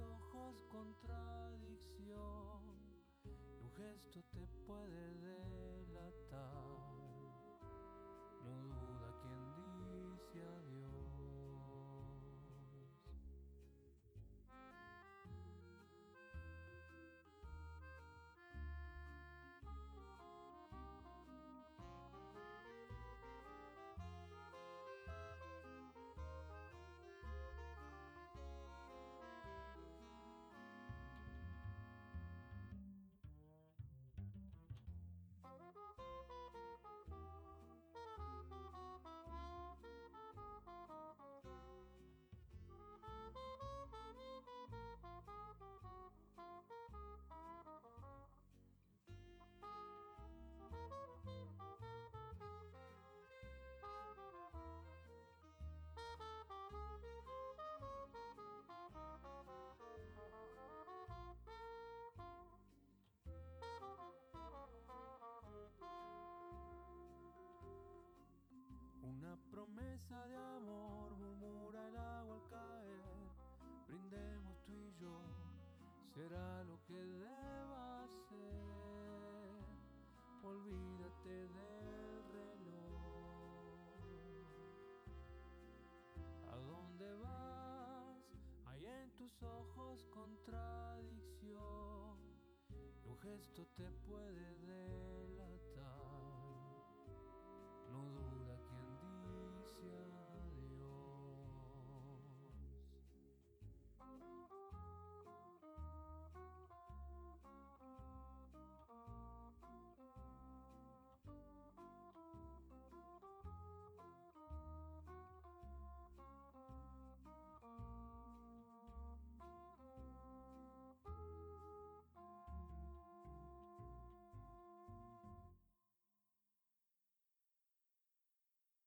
Ojos contradicción, un gesto te puede delatar. Promesa de amor murmura el agua al caer. Brindemos tú y yo, será lo que deba ser. Olvídate del reloj. ¿A dónde vas? Hay en tus ojos contradicción. Un gesto te puede dar